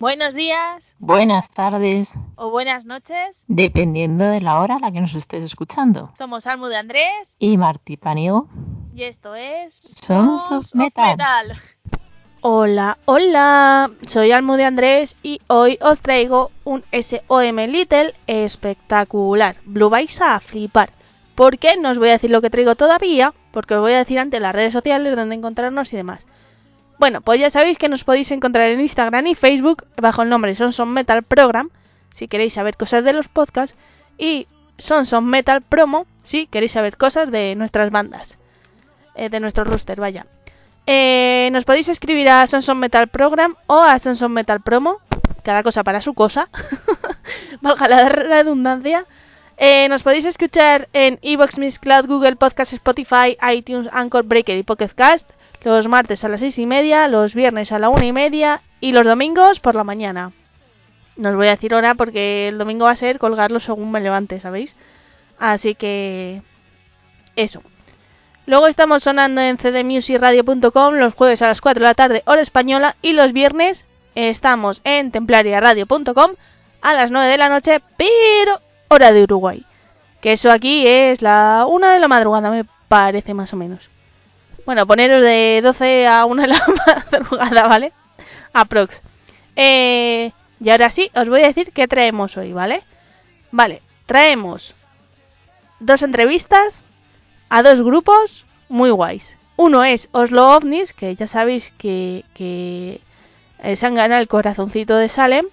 Buenos días Buenas tardes, o buenas noches. dependiendo de la hora a la que nos estés escuchando. Somos Almu de Andrés Y Martí Paniego, y esto es Sons of Metal. Hola, hola. Soy Almu de Andrés y hoy os traigo un SOM Little espectacular. Lo vais a flipar. ¿Por qué? No os voy a decir lo que traigo todavía, porque os voy a decir antes las redes sociales donde encontrarnos y demás. Bueno, pues ya sabéis que nos podéis encontrar en Instagram y Facebook bajo el nombre Sons of Metal Program, si queréis saber cosas de los podcasts, y Sons of Metal Promo, si queréis saber cosas de nuestras bandas, eh, de nuestro roster, vaya. Eh, nos podéis escribir a Sons of Metal Program o a Sons of Metal Promo, cada cosa para su cosa, valga la redundancia. Eh, nos podéis escuchar en Evox, Cloud, Google Podcast, Spotify, iTunes, Anchor, Breaker y Pocket Cast los martes a las seis y media, los viernes a la una y media y los domingos por la mañana. No os voy a decir hora porque el domingo va a ser colgarlo según me levante, ¿sabéis? Así que... Eso. Luego estamos sonando en cdmusicradio.com los jueves a las 4 de la tarde, hora española, y los viernes estamos en templariaradio.com a las 9 de la noche, pero hora de Uruguay. Que eso aquí es la 1 de la madrugada, me parece más o menos. Bueno, poneros de 12 a 1 de la madrugada, ¿vale? Aprox. Eh, y ahora sí, os voy a decir qué traemos hoy, ¿vale? Vale, traemos dos entrevistas a dos grupos muy guays. Uno es Oslo OVNIs, que ya sabéis que, eh, se han ganado el corazoncito de Salem.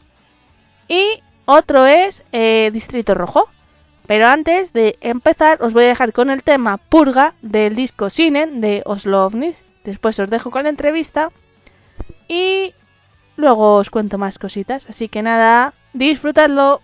Y otro es eh, Distrito Rojo. Pero antes de empezar, os voy a dejar con el tema Purga del disco Sinen de Oslo OVNIs. Después os dejo con la entrevista. Y luego os cuento más cositas. Así que nada, disfrutadlo.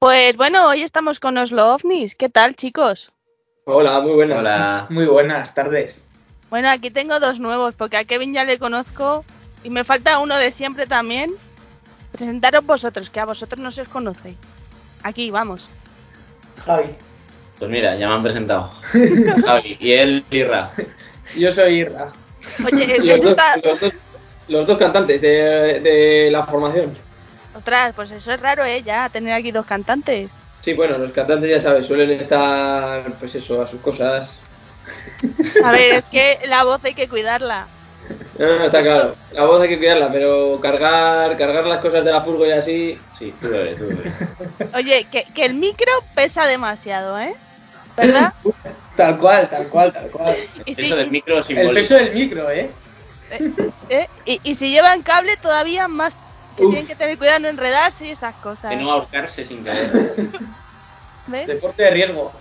Pues bueno, hoy estamos con Oslo OVNIs. ¿Qué tal, chicos? Hola, muy buenas. Hola. Muy buenas tardes. Bueno, aquí tengo dos nuevos, porque a Kevin ya le conozco y me falta uno de siempre también. Presentaros vosotros, que a vosotros no se os conoce. Aquí, vamos. Javi. Pues mira, ya me han presentado. Javi, y él, Pirra. Yo soy Irra. Oye, Los eso dos, está... los dos, los dos cantantes de, de la formación. Ostras, pues eso es raro, ¿eh? Ya, tener aquí dos cantantes. Sí, bueno, los cantantes ya sabes, suelen estar, pues eso, a sus cosas. A ver, es que la voz hay que cuidarla. No, no, está claro. La voz hay que cuidarla, pero cargar, cargar las cosas de la furgo y así. Sí, tú lo ves, tú lo ves. Oye, que, que el micro pesa demasiado, ¿eh? ¿Verdad? Tal cual, tal cual, tal cual. Y si, Eso del micro El simbólico. peso del micro, ¿eh? ¿eh? y, y si llevan cable todavía más que Uf. tienen que tener cuidado no enredarse y esas cosas. De no ahorcarse sin caer. ¿Ves? Deporte de riesgo.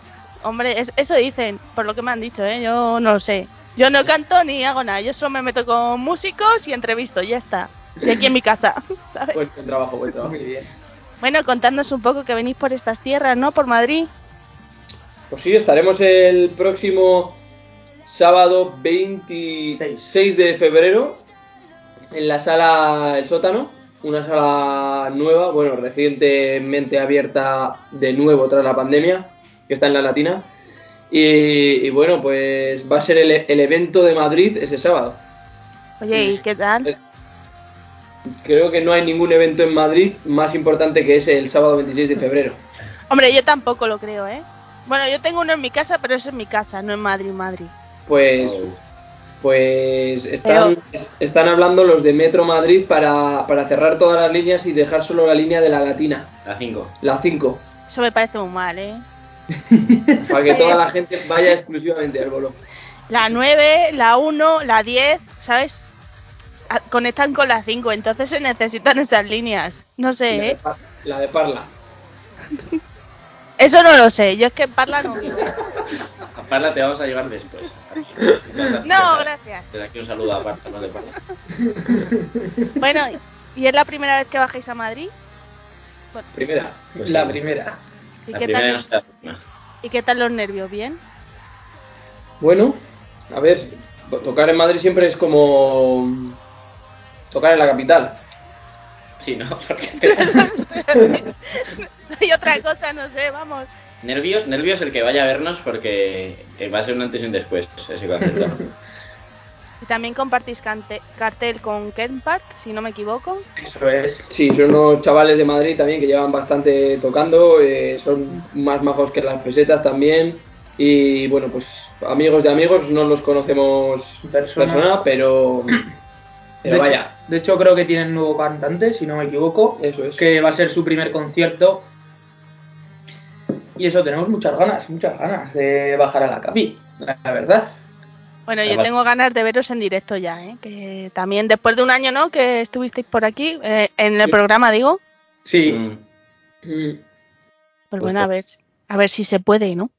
Hombre, es- eso dicen, por lo que me han dicho, ¿eh? Yo no lo sé. Yo no canto ni hago nada, yo solo me meto con músicos y entrevisto, ya está. Y aquí en mi casa, ¿sabes? Buen, buen trabajo, buen trabajo. Muy bien. Bueno, contadnos un poco que venís por estas tierras, ¿no? Por Madrid. Pues sí, estaremos el próximo sábado 26 de febrero en la sala El Sótano, una sala nueva, bueno, recientemente abierta de nuevo tras la pandemia, que está en la Latina. Y, y bueno, pues va a ser el, el evento de Madrid ese sábado. Oye, ¿y qué tal? Creo que no hay ningún evento en Madrid más importante que ese el sábado 26 de febrero. Hombre, yo tampoco lo creo, ¿eh? Bueno, yo tengo uno en mi casa, pero es en mi casa, no en Madrid, Madrid. Pues Oh. Pues están, están hablando los de Metro Madrid para, para cerrar todas las líneas y dejar solo la línea de la Latina, La 5. la 5, Eso me parece muy mal, ¿eh? para que toda la gente vaya exclusivamente al bolo. La 9, la 1, la 10, ¿sabes? A- Conectan con la 5, entonces se necesitan esas líneas. No La sé, de, ¿eh? La de Parla. Eso no lo sé, yo es que en Parla no. A Parla te vamos a llevar después. No, gracias. Desde aquí un saludo a no de. Bueno, ¿y es la primera vez que bajáis a Madrid? Bueno, Primera. Pues la sí. primera. ¿y, La qué primera tal, no está última. ¿Y qué tal los nervios? ¿Bien? Bueno, a ver, tocar en Madrid siempre es como tocar en la capital. Sí, ¿no? Porque... y otra cosa, no sé, vamos. Nervios, nervios el que vaya a vernos porque va a ser un antes y un después ese concierto. Y también compartís cante- cartel con Ken Park, si no me equivoco. Eso es. Sí, son unos chavales de Madrid también que llevan bastante tocando, eh, son más majos que las pesetas también. Y bueno, pues amigos de amigos, no los conocemos Persona. persona, pero, De pero hecho- vaya, De hecho, creo que tienen nuevo cantante, si no me equivoco. eso es. Que va a ser su primer concierto. Y eso, tenemos muchas ganas, muchas ganas de bajar a la capi, la verdad. Bueno, yo tengo ganas de veros en directo ya, ¿eh? Que también después de un año, ¿no? Que estuvisteis por aquí, eh, en el Sí. programa, digo. Sí, Mm. Mm, Pues bueno, a ver, a ver si se puede, ¿no?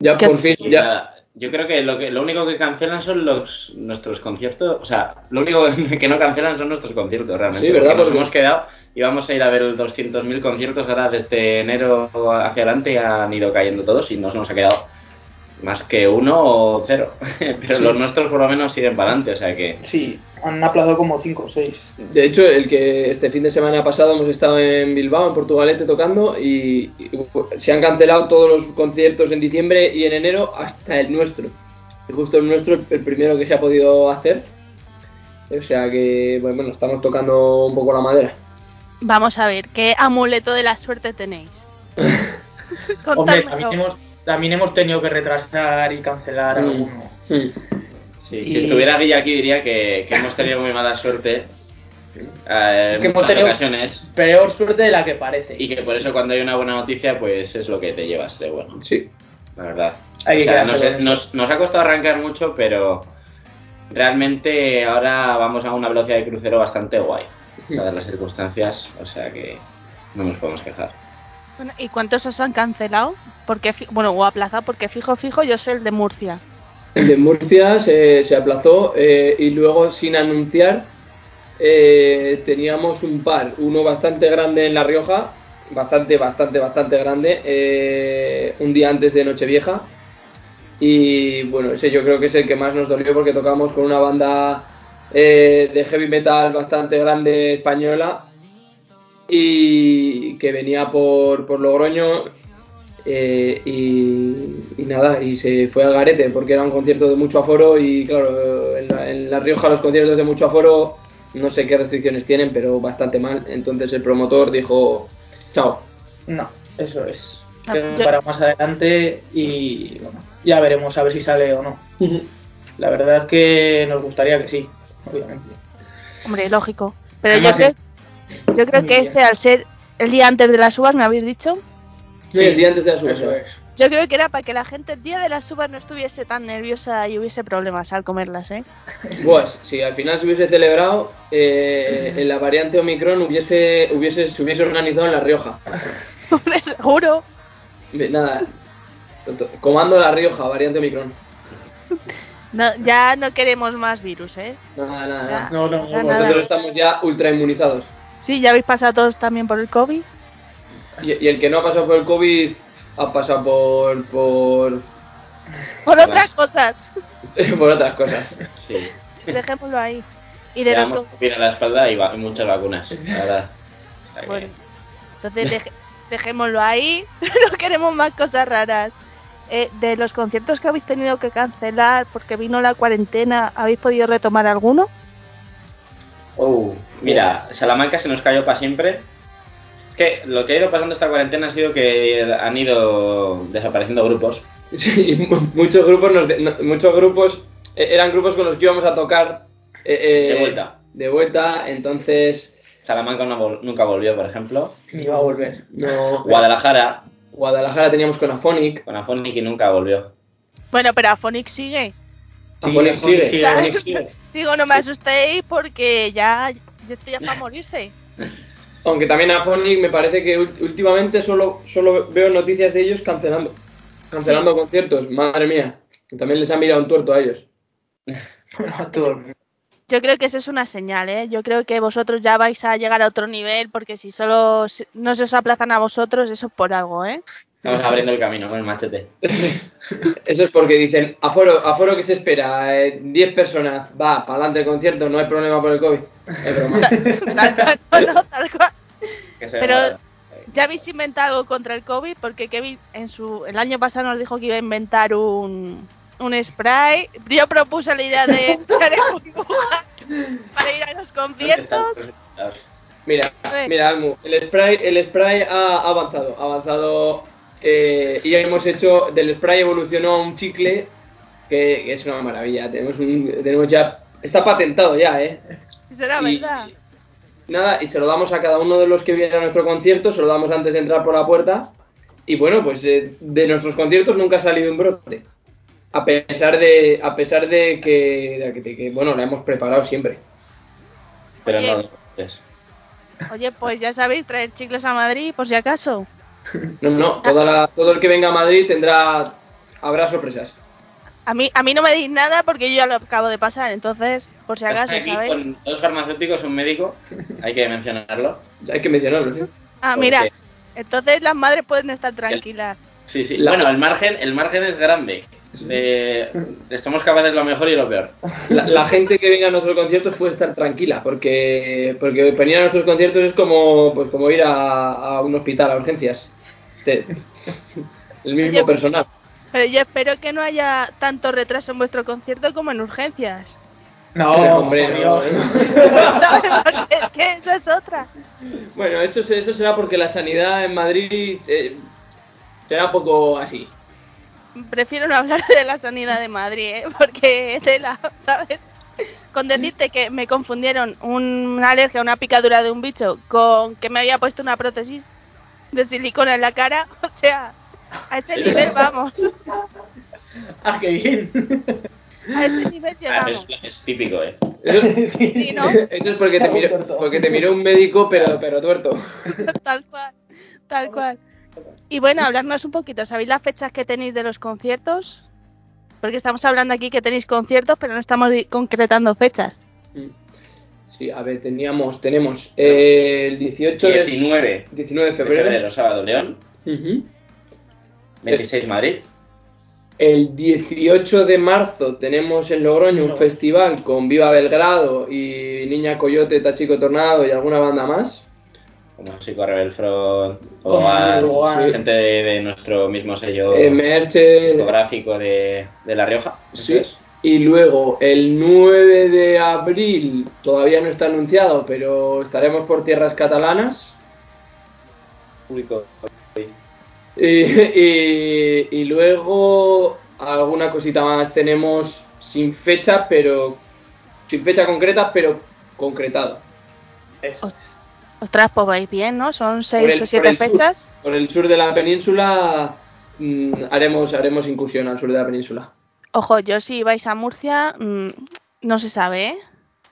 Ya ¿Qué por os- fin, ya. yo creo que lo, que lo único que cancelan son los nuestros conciertos. O sea, lo único que no cancelan son nuestros conciertos realmente. Sí, ¿verdad? Porque nos Porque- hemos quedado y vamos a ir a ver 200.000 conciertos ahora desde enero hacia adelante han ido cayendo todos y nos hemos quedado más que uno o cero. Pero Sí. los nuestros por lo menos siguen para adelante, o sea que sí, han aplazado como 5 o 6. De hecho, el que este fin de semana pasado hemos estado en Bilbao, en Portugalete, tocando y, y se han cancelado todos los conciertos en diciembre y en enero hasta el nuestro. Y justo el nuestro, el- el primero que se ha podido hacer. O sea que, bueno, estamos tocando un poco la madera. Vamos a ver, ¿qué amuleto de la suerte tenéis? Hombre, también hemos, también hemos tenido que retrasar y cancelar Mm. alguno. Mm. sí, Y- si estuviera Guilla aquí diría que, que hemos tenido muy mala suerte eh, en Que hemos muchas tenido- ocasiones Peor suerte de la que parece. y que por eso cuando hay una buena noticia pues es lo que te llevas de bueno. Sí. la verdad. Hay O sea, nos- nos ha costado arrancar mucho, pero realmente ahora vamos a una velocidad de crucero bastante guay, dadas las circunstancias, o sea que no nos podemos quejar. Bueno, ¿Y cuántos os han cancelado? Porque, bueno, o aplazado, porque fijo, fijo, yo soy el de Murcia. El de Murcia se, se aplazó eh, y luego sin anunciar eh, teníamos un par, uno bastante grande en La Rioja bastante, bastante, bastante grande, eh, un día antes de Nochevieja. Y bueno, ese yo creo que es el que más nos dolió porque tocamos con una banda eh, de heavy metal bastante grande española y que venía por, por Logroño eh, y, y nada, y se fue al garete porque era un concierto de mucho aforo y claro, en la, en La Rioja los conciertos de mucho aforo no sé qué restricciones tienen, pero bastante mal. Entonces el promotor dijo, chao. No, eso es. Ah, yo- Para más adelante y bueno, ya veremos a ver si sale o no. La verdad es que nos gustaría que sí, obviamente. Hombre, lógico. Pero Además yo creo, yo creo que ese, al ser el día antes de las uvas, me habéis dicho, Sí, el día antes de la suba. Eso es. yo creo que era para que la gente el día de las uvas no estuviese tan nerviosa y hubiese problemas al comerlas, ¿eh? Pues si al final se hubiese celebrado, eh, en la variante Omicron hubiese, hubiese, se hubiese organizado en La Rioja. Hombre, seguro. Nada, comando La Rioja, variante Omicron. No, ya no queremos más virus, ¿eh? Nada, nada, Ya. No, no, nada. Nosotros estamos ya ultra inmunizados. Sí, ya habéis pasado todos también por el COVID. Y, y el que no ha pasado por el COVID ha pasado por, por, Por otras cosas. por otras cosas. Sí. Dejémoslo ahí. Y de los en la espalda y, va- muchas vacunas, la verdad. Bueno, entonces dejémoslo ahí. no queremos más cosas raras. Eh, de los conciertos que habéis tenido que cancelar porque vino la cuarentena, ¿habéis podido retomar alguno? Oh, mira, Salamanca se nos cayó para siempre. Es que lo que ha ido pasando esta cuarentena ha sido que han ido desapareciendo grupos. Sí, muchos grupos, nos de- no- muchos grupos eh, eran grupos con los que íbamos a tocar eh, eh, De vuelta. De vuelta, entonces Salamanca no vol- nunca volvió, por ejemplo. Ni va a volver. no. Guadalajara, Guadalajara teníamos con Afonic. con Afonic y nunca volvió. Bueno, pero Aphonic sigue. Afonic sigue. sigue, Afonic Afonic sigue. Digo, no me asustéis porque ya, ya estoy ya para morirse. Aunque también Afonic me parece que últimamente solo, solo veo noticias de ellos cancelando. Cancelando conciertos, madre mía. También les han mirado un tuerto a ellos. Bueno, a todo el mundo. Yo creo que eso es una señal, ¿eh? Yo creo que vosotros ya vais a llegar a otro nivel porque si solo no se os aplazan a vosotros, eso es por algo, ¿eh? Estamos abriendo el camino con el machete. Eso es porque dicen, aforo, aforo que se espera, eh, 10 personas, va, para adelante el concierto, no hay problema por el COVID. Es broma. Tal cual, no, tal cual. Pero- ¿Ya habéis inventado algo contra el COVID? Porque Kevin en su el año pasado nos dijo que iba a inventar un, un spray. Yo propuse la idea de para ir a los conciertos. Mira, mira, Almu, el spray, el spray ha avanzado, ha avanzado eh, y hemos hecho, del spray evolucionó a un chicle que, que es una maravilla. Tenemos un, tenemos ya, está patentado ya, ¿eh? Será Y- verdad. Nada, y se lo damos a cada uno de los que vienen a nuestro concierto, se lo damos antes de entrar por la puerta. Y bueno, pues eh, de nuestros conciertos nunca ha salido un brote. A pesar de, a pesar de que, de que- de que, bueno, la hemos preparado siempre. Pero Oye. no lo haces. Oye, pues ya sabéis, traer chicles a Madrid por si acaso. No, no, toda la- todo el que venga a Madrid tendrá, habrá sorpresas. A mí, a mí no me deis nada porque yo ya lo acabo de pasar, entonces, por si acaso, aquí ¿sabéis? con dos farmacéuticos, un médico, hay que mencionarlo. Hay que mencionarlo, ¿sí? Ah, porque- mira, entonces las madres pueden estar tranquilas. Sí, sí. La- Bueno, el margen, el margen es grande. Somos capaces de lo mejor y lo peor. La, la gente que venga a nuestros conciertos puede estar tranquila, porque, porque venir a nuestros conciertos es como, pues como ir a, a un hospital, a urgencias. Te- el mismo personal. Pero yo espero que no haya tanto retraso en vuestro concierto como en urgencias. No, Hombre, no. Dios. Porque es que esa es otra. Bueno, eso, eso será porque la sanidad en Madrid eh, será un poco así. Prefiero no hablar de la sanidad de Madrid, ¿eh? porque tela, ¿sabes? Con decirte que me confundieron una alergia, una picadura de un bicho con que me había puesto una prótesis de silicona en la cara, o sea, a ese nivel vamos, Ah, qué bien. a ese nivel Ah, es, llegamos. es típico, ¿eh? Eso, Sí, ¿no? eso es porque te, miró, porque te miró un médico, pero, pero tuerto. Tal cual, tal cual. Y bueno, hablarnos un poquito, ¿sabéis las fechas que tenéis de los conciertos? Porque estamos hablando aquí que tenéis conciertos, pero no estamos concretando fechas. Sí, a ver, teníamos, tenemos eh, el 18 de, 19 19 de de febrero. sábado, León. 26 Madrid. El 18 de marzo tenemos en Logroño un festival con Viva Belgrado y Niña Coyote, Tachico Tornado y alguna banda más. Como Chico Rebel Front, Ogan, Ogan. gente de, de nuestro mismo sello Eh, discográfico de, de La Rioja. Sí. Y luego el 9 de abril, todavía no está anunciado, pero estaremos por tierras catalanas. Público. Y, y- y luego alguna cosita más tenemos sin fecha, pero sin fecha concreta, pero concretado. Eso. Ostras, pues vais bien, ¿no? Son seis el- o siete por el sur. fechas. Por el sur de la península mm, haremos, haremos incursión al sur de la península. Ojo, yo si vais a Murcia, mm, no se sabe, ¿eh?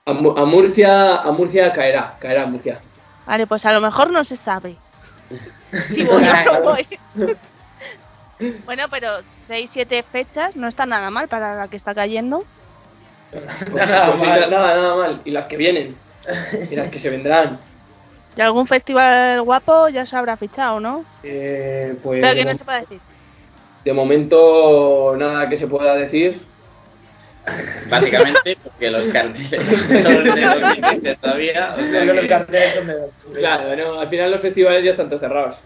A, Mu- a Murcia, a Murcia caerá, caerá Murcia. Vale, pues a lo mejor no se sabe. Si voy o no voy. Bueno, pero 6-7 fechas no está nada mal para la que está cayendo. Pues, Nada pues sí, mal. nada, nada mal. Y las que vienen. Y las que se vendrán. Y algún festival guapo ya se habrá fichado, ¿no? Eh, pues Pero que de, no se puede decir. de momento nada que se pueda decir. Básicamente porque los carteles son de 2015 todavía. O sea que los carteles son de. Claro, no, al final los festivales ya están todos cerrados.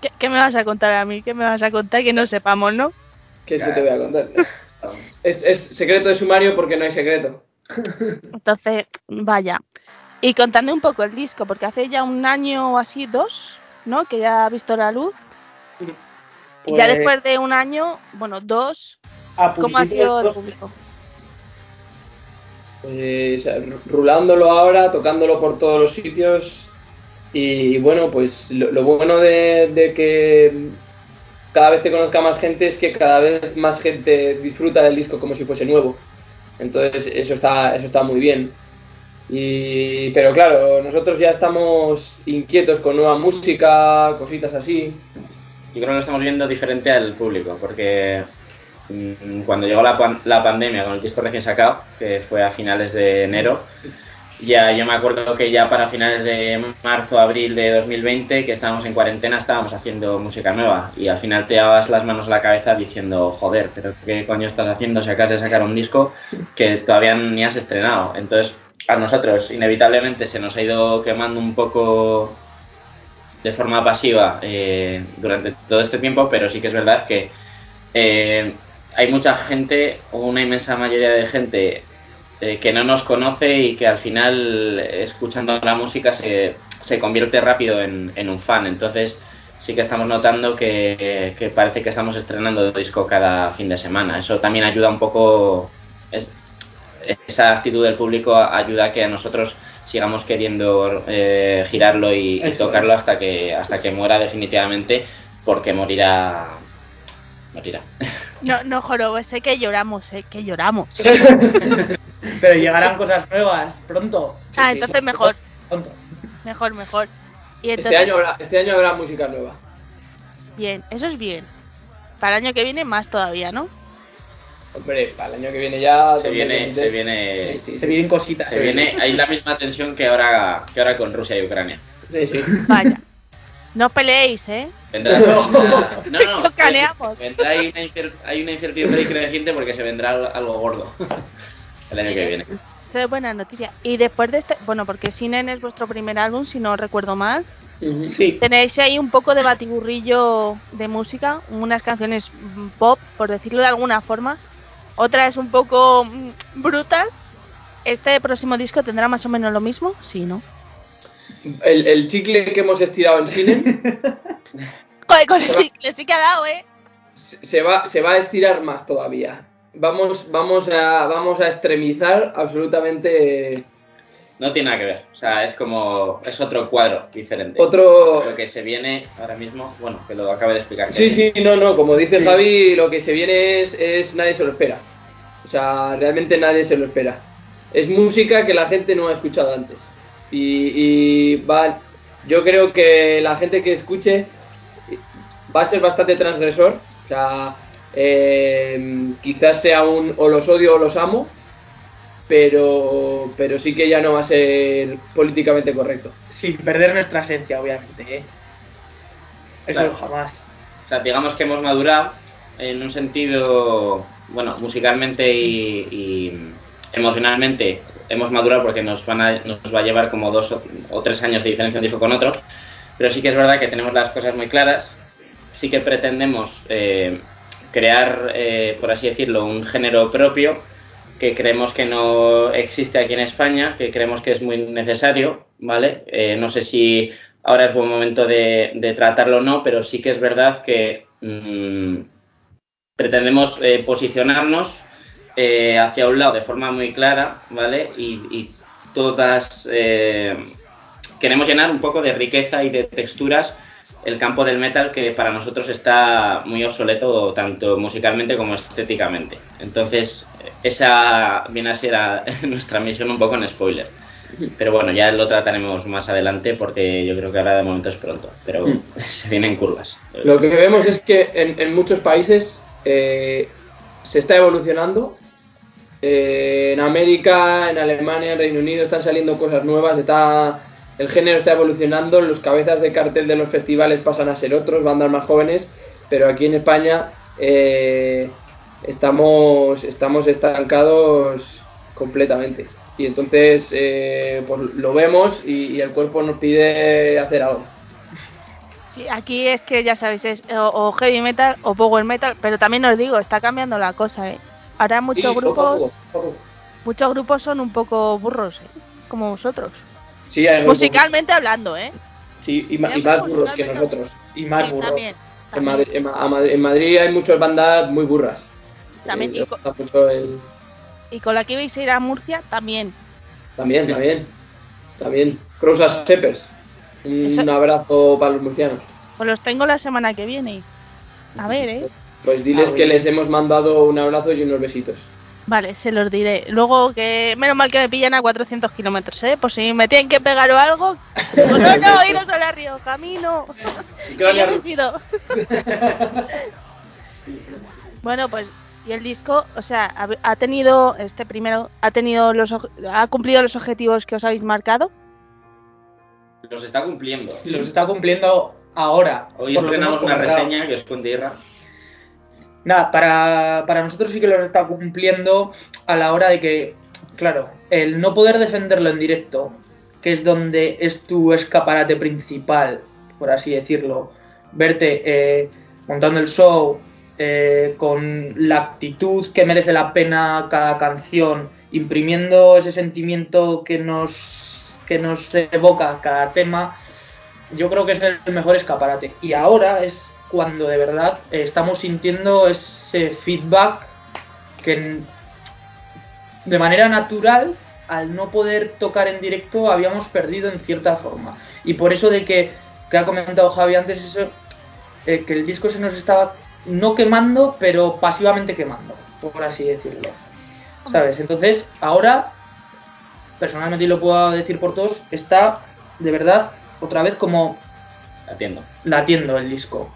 ¿Qué, qué me vas a contar a mí? ¿Qué me vas a contar que no sepamos, no? ¿Qué es que te voy a contar? Es, es secreto de sumario porque no hay secreto. Entonces, vaya. Y contadme un poco el disco, porque hace ya un año o así, dos, ¿no? Que ya ha visto la luz. Y ya Pues, después de un año, bueno, dos, ¿cómo ha sido el público? Pues rulándolo ahora, tocándolo por todos los sitios. Y, bueno, pues lo, lo bueno de, de que cada vez te conozca más gente es que cada vez más gente disfruta del disco como si fuese nuevo. Entonces eso está, eso está muy bien. Y, pero claro, nosotros ya estamos inquietos con nueva música, cositas así. Yo creo que lo estamos viendo diferente al público, porque mm, cuando llegó la, pan- la pandemia con el disco recién sacado, que fue a finales de enero, ya yo me acuerdo que ya para finales de marzo, abril de 2020, que estábamos en cuarentena, estábamos haciendo música nueva y al final te dabas las manos a la cabeza diciendo, joder, pero ¿qué coño estás haciendo si acabas de sacar un disco que todavía ni has estrenado? Entonces, a nosotros inevitablemente se nos ha ido quemando un poco de forma pasiva eh, durante todo este tiempo, pero sí que es verdad que eh, hay mucha gente, o una inmensa mayoría de gente, eh, que no nos conoce y que al final, escuchando la música, se, se convierte rápido en, un fan. Entonces, sí que estamos notando que, parece que estamos estrenando disco cada fin de semana. Eso también ayuda un poco, esa actitud del público ayuda a que a nosotros sigamos queriendo eh, girarlo y, tocarlo es. hasta que hasta que muera definitivamente porque morirá morirá No, no, jorobo, sé que lloramos, sé que lloramos. Pero llegarán cosas nuevas pronto. ah, sí, entonces sí. mejor, Pronto. mejor, mejor. Y Este entonces, año, habrá, este año habrá música nueva. bien, eso es bien. Para el año que viene más todavía, ¿no? Hombre, para el año que viene ya... se viene 2023. se viene Sí, sí, Se vienen cositas. se viene hay la misma tensión que ahora que ahora con Rusia y Ucrania Sí, sí. Vaya. No peleéis, ¿eh? vendrá, vendrá- no no Lo caneamos. vendrá hay una, incer- hay una incertidumbre creciente porque se vendrá al- algo gordo el año que viene Eso es buena noticia. Y después de este, bueno, porque Sinen es vuestro primer álbum, si no recuerdo mal. Sí. Tenéis ahí un poco de batiburrillo de música, unas canciones pop, por decirlo de alguna forma, otras un poco mm, brutas. ¿Este próximo disco tendrá más o menos lo mismo? Sí, ¿no? El, el chicle que hemos estirado en cine Joder, con el chicle sí que ha dado, ¿eh? se va, se va a estirar más todavía. Vamos, vamos, a, vamos a extremizar absolutamente no tiene nada que ver o sea es como es otro cuadro diferente otro... lo que se viene ahora mismo bueno que lo acabe de explicar Sí, sí, no, no, como dice Sí. Javi, lo que se viene es, es nadie se lo espera. O sea, realmente nadie se lo espera. Es música que la gente no ha escuchado antes. Y, y va, yo creo que la gente que escuche va a ser bastante transgresor. O sea, eh, quizás sea un o los odio o los amo. Pero, pero sí que ya no va a ser políticamente correcto. Sin perder nuestra esencia, obviamente. ¿eh? Eso Claro. jamás. O sea, digamos que hemos madurado en un sentido, bueno, musicalmente y, y emocionalmente hemos madurado porque nos, van a, nos va a llevar como dos o, o tres años de diferencia un disco con otro. Pero sí que es verdad que tenemos las cosas muy claras. Sí que pretendemos eh, crear, eh, por así decirlo, un género propio que creemos que no existe aquí en España, que creemos que es muy necesario, ¿vale? Eh, no sé si ahora es buen momento de, tratarlo o no, pero sí que es verdad que mm, pretendemos eh, posicionarnos eh, hacia un lado de forma muy clara, ¿vale? Y, todas queremos llenar un poco de riqueza y de texturas el campo del metal que para nosotros está muy obsoleto tanto musicalmente como estéticamente. Entonces, esa viene a ser a- nuestra misión un poco en spoiler. Pero bueno, ya lo trataremos más adelante porque yo creo que ahora de momento es pronto. Pero Mm. se vienen curvas. Lo que vemos es que en, en muchos países eh, se está evolucionando. Eh, en América, en Alemania, en Reino Unido están saliendo cosas nuevas. Está, el género está evolucionando. Los cabezas de cartel de los festivales pasan a ser otros, bandas más jóvenes. Pero aquí en España eh, estamos, estamos estancados completamente. Y entonces eh, pues lo vemos y, y el cuerpo nos pide hacer algo. Sí, aquí es que ya sabéis, es o, o heavy metal o power metal, pero también os digo, está cambiando la cosa, ¿eh? Ahora muchos Sí, grupos, poco, poco a poco. muchos grupos son un poco burros, ¿eh? Como vosotros. Sí, hay grupos- Musicalmente hablando, ¿eh? Sí, y, ma- y Siempre más burros que nosotros. Y más Sí, burro. también. En también. Madrid, en, Ma- a Madrid- en Madrid hay muchas bandas muy burras. También, Eh, y les co- gusta mucho el- Y con la que ibais a ir a Murcia, también. También, también. También. Crows as Shepherds. Un Eso- abrazo para los murcianos. Pues los tengo la semana que viene. A ver, ¿eh? Pues diles Ah, que les hemos mandado un abrazo y unos besitos. Vale, se los diré. Luego que, menos mal que me pillan a 400 kilómetros, ¿eh? Por si me tienen que pegar o algo. Digo, no, no, iros a la Río, camino. Que yo me he ido. bueno, pues, y el disco, o sea, ha, ha tenido, este primero, ha tenido los, ha cumplido los objetivos que os habéis marcado. Los está cumpliendo. Los está cumpliendo ahora. Hoy estrenamos una reseña que os Irra. Nada, para, para nosotros sí que lo está cumpliendo a la hora de que, claro, el no poder defenderlo en directo, que es donde es tu escaparate principal, por así decirlo, verte eh, montando el show, eh, con la actitud que merece la pena cada canción, imprimiendo ese sentimiento que nos, que nos evoca cada tema, yo creo que es el mejor escaparate. Y ahora es cuando de verdad eh, estamos sintiendo ese feedback que de manera natural, al no poder tocar en directo, habíamos perdido en cierta forma. Y por eso de que, que ha comentado Javi antes, eso, eh, que el disco se nos estaba no quemando, pero pasivamente quemando, por así decirlo. ¿Sabes? Entonces, ahora, personalmente y lo puedo decir por todos, está de verdad otra vez como Atiendo. latiendo el disco.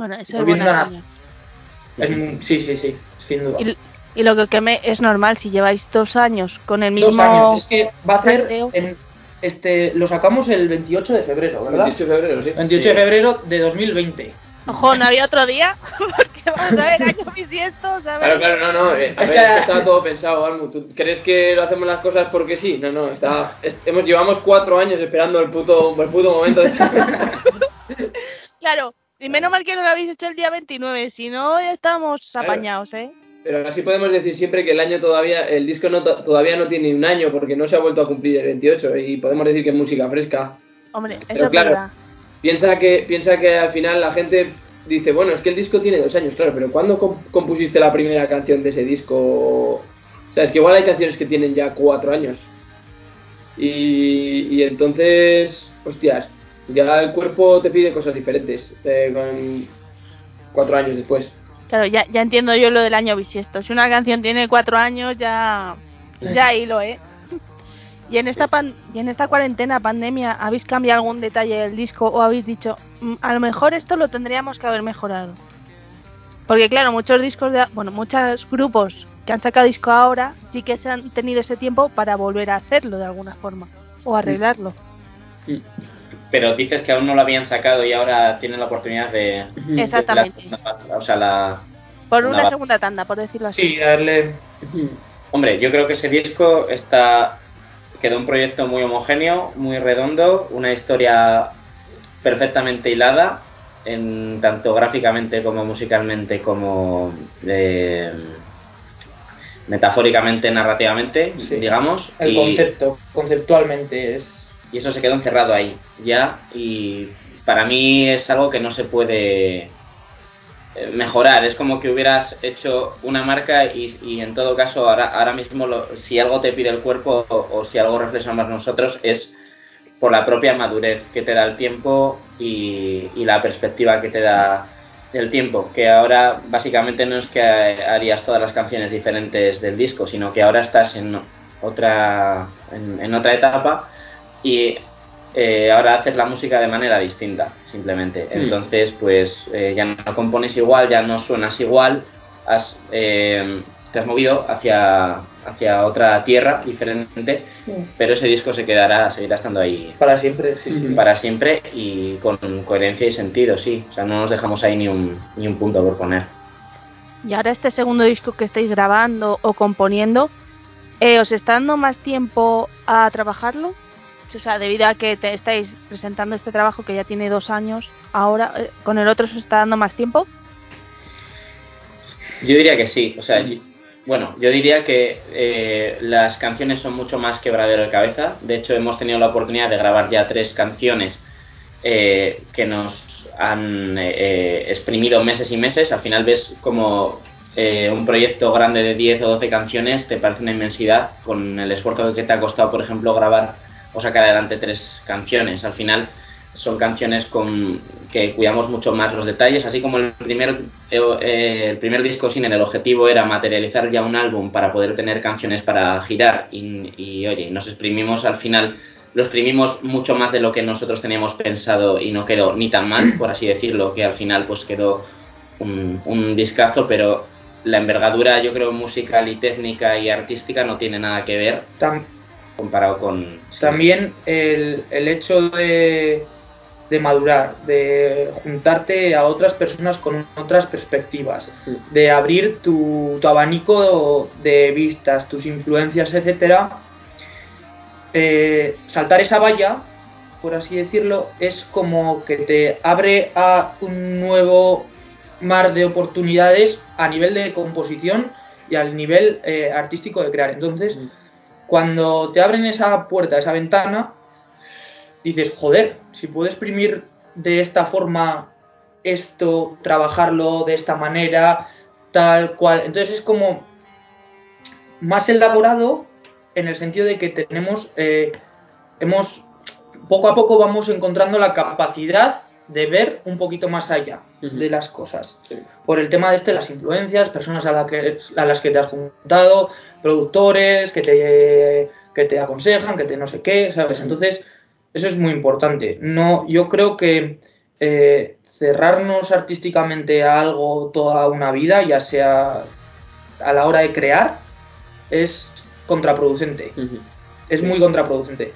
Bueno, eso es buena a- señal. Es sí, sí, sí, sin duda. Y, y lo que queme es normal si lleváis dos años con el Dos mismo. años, es que va a hacer en este lo sacamos el 28 de febrero, ¿verdad? 28 de febrero, sí. 28 de febrero de 2020. Ojo, no había otro día, porque vamos a ver, año bisiesto, ¿sabes? Claro, claro, no, no. eh, a O ver, sea- es que estaba todo pensado, Almu. ¿Tú crees que lo hacemos las cosas porque sí? No, no. Está, es- hemos, llevamos cuatro años esperando el puto, el puto momento de Claro, y menos mal que no lo habéis hecho el día 29, si no ya estamos apañados, ¿eh? Pero así podemos decir siempre que el año todavía, el disco no, todavía no tiene un año porque no se ha vuelto a cumplir el 28 y podemos decir que es música fresca. Hombre, eso Pero claro. verdad. Piensa que, piensa que al final la gente dice, bueno, es que el disco tiene dos años, claro, pero ¿cuándo com- compusiste la primera canción de ese disco? O sea, es que igual hay canciones que tienen ya cuatro años. Y, y entonces, hostias, ya el cuerpo te pide cosas diferentes eh, con cuatro años después. Claro, ya, ya entiendo yo lo del año bisiesto. Si una canción tiene cuatro años, ya, ya hilo, ¿eh? Y en esta pan- y en esta cuarentena, pandemia, ¿habéis cambiado algún detalle del disco o habéis dicho, "Mm, a lo mejor esto lo tendríamos que haber mejorado? Porque claro, muchos discos de, bueno, muchos grupos que han sacado disco ahora sí que se han tenido ese tiempo para volver a hacerlo de alguna forma o arreglarlo. Pero dices que aún no lo habían sacado y ahora tienen la oportunidad de... de Exactamente. la o sea, la... Por Una segunda tanda, por decirlo así. Sí, darle. Hombre, yo creo que ese disco está quedó un proyecto muy homogéneo, muy redondo, una historia perfectamente hilada, en tanto gráficamente como musicalmente como eh, metafóricamente, narrativamente, Sí. digamos. El y, concepto, conceptualmente es. Y eso se quedó encerrado ahí ya y para mí es algo que no se puede eh, mejorar. Es como que hubieras hecho una marca y, en todo caso ahora, ahora mismo lo- si algo te pide el cuerpo o, si algo reflexionamos nosotros es por la propia madurez que te da el tiempo y, la perspectiva que te da el tiempo, que ahora básicamente no es que harías todas las canciones diferentes del disco, sino que ahora estás en otra, en otra etapa y eh, ahora haces la música de manera distinta, simplemente. Entonces, pues eh, ya no compones igual, ya no suenas igual, has, eh, te has movido hacia, hacia otra tierra diferente, pero ese disco se quedará, seguirá estando ahí Para siempre, sí, sí. para siempre y con coherencia y sentido, sí. O sea, no nos dejamos ahí ni un, ni un punto por poner. Y ahora este segundo disco que estáis grabando o componiendo, eh, ¿os está dando más tiempo a trabajarlo? O sea, debido a que te estáis presentando este trabajo que ya tiene dos años, ahora eh, con el otro os está dando más tiempo. Yo diría que sí, o sea, y- bueno, yo diría que eh, las canciones son mucho más quebradero de cabeza. De hecho, hemos tenido la oportunidad de grabar ya tres canciones eh, que nos han eh, exprimido meses y meses. Al final ves como un proyecto grande de 10 o 12 canciones te parece una inmensidad con el esfuerzo que te ha costado, por ejemplo, grabar o sacar adelante tres canciones. Al final son canciones con que cuidamos mucho más los detalles, así como el primer, eh, el primer disco sin el objetivo era materializar ya un álbum para poder tener canciones para girar y, oye, nos exprimimos al final, lo exprimimos mucho más de lo que nosotros teníamos pensado y no quedó ni tan mal, por así decirlo, que al final pues quedó un, un discazo, pero la envergadura yo creo musical y técnica y artística no tiene nada que ver comparado con... sí. También el, el hecho de, de madurar, de juntarte a otras personas con otras perspectivas, de abrir tu, tu abanico de vistas, tus influencias, etcétera, eh, saltar esa valla, por así decirlo, es como que te abre a un nuevo mar de oportunidades a nivel de composición y al nivel eh, artístico de crear. Entonces, cuando te abren esa puerta, esa ventana, dices, joder, si puedo exprimir de esta forma esto, trabajarlo de esta manera, tal cual. Entonces es como más elaborado en el sentido de que tenemos, eh, hemos, poco a poco vamos encontrando la capacidad de ver un poquito más allá de las cosas. Sí. Por el tema de este, las influencias, personas a, la que, a las que te has juntado, productores que te, que te aconsejan, que te no sé qué, ¿sabes? Entonces, eso es muy importante. No, yo creo que eh, cerrarnos artísticamente a algo toda una vida, ya sea a la hora de crear, es contraproducente. Es muy contraproducente.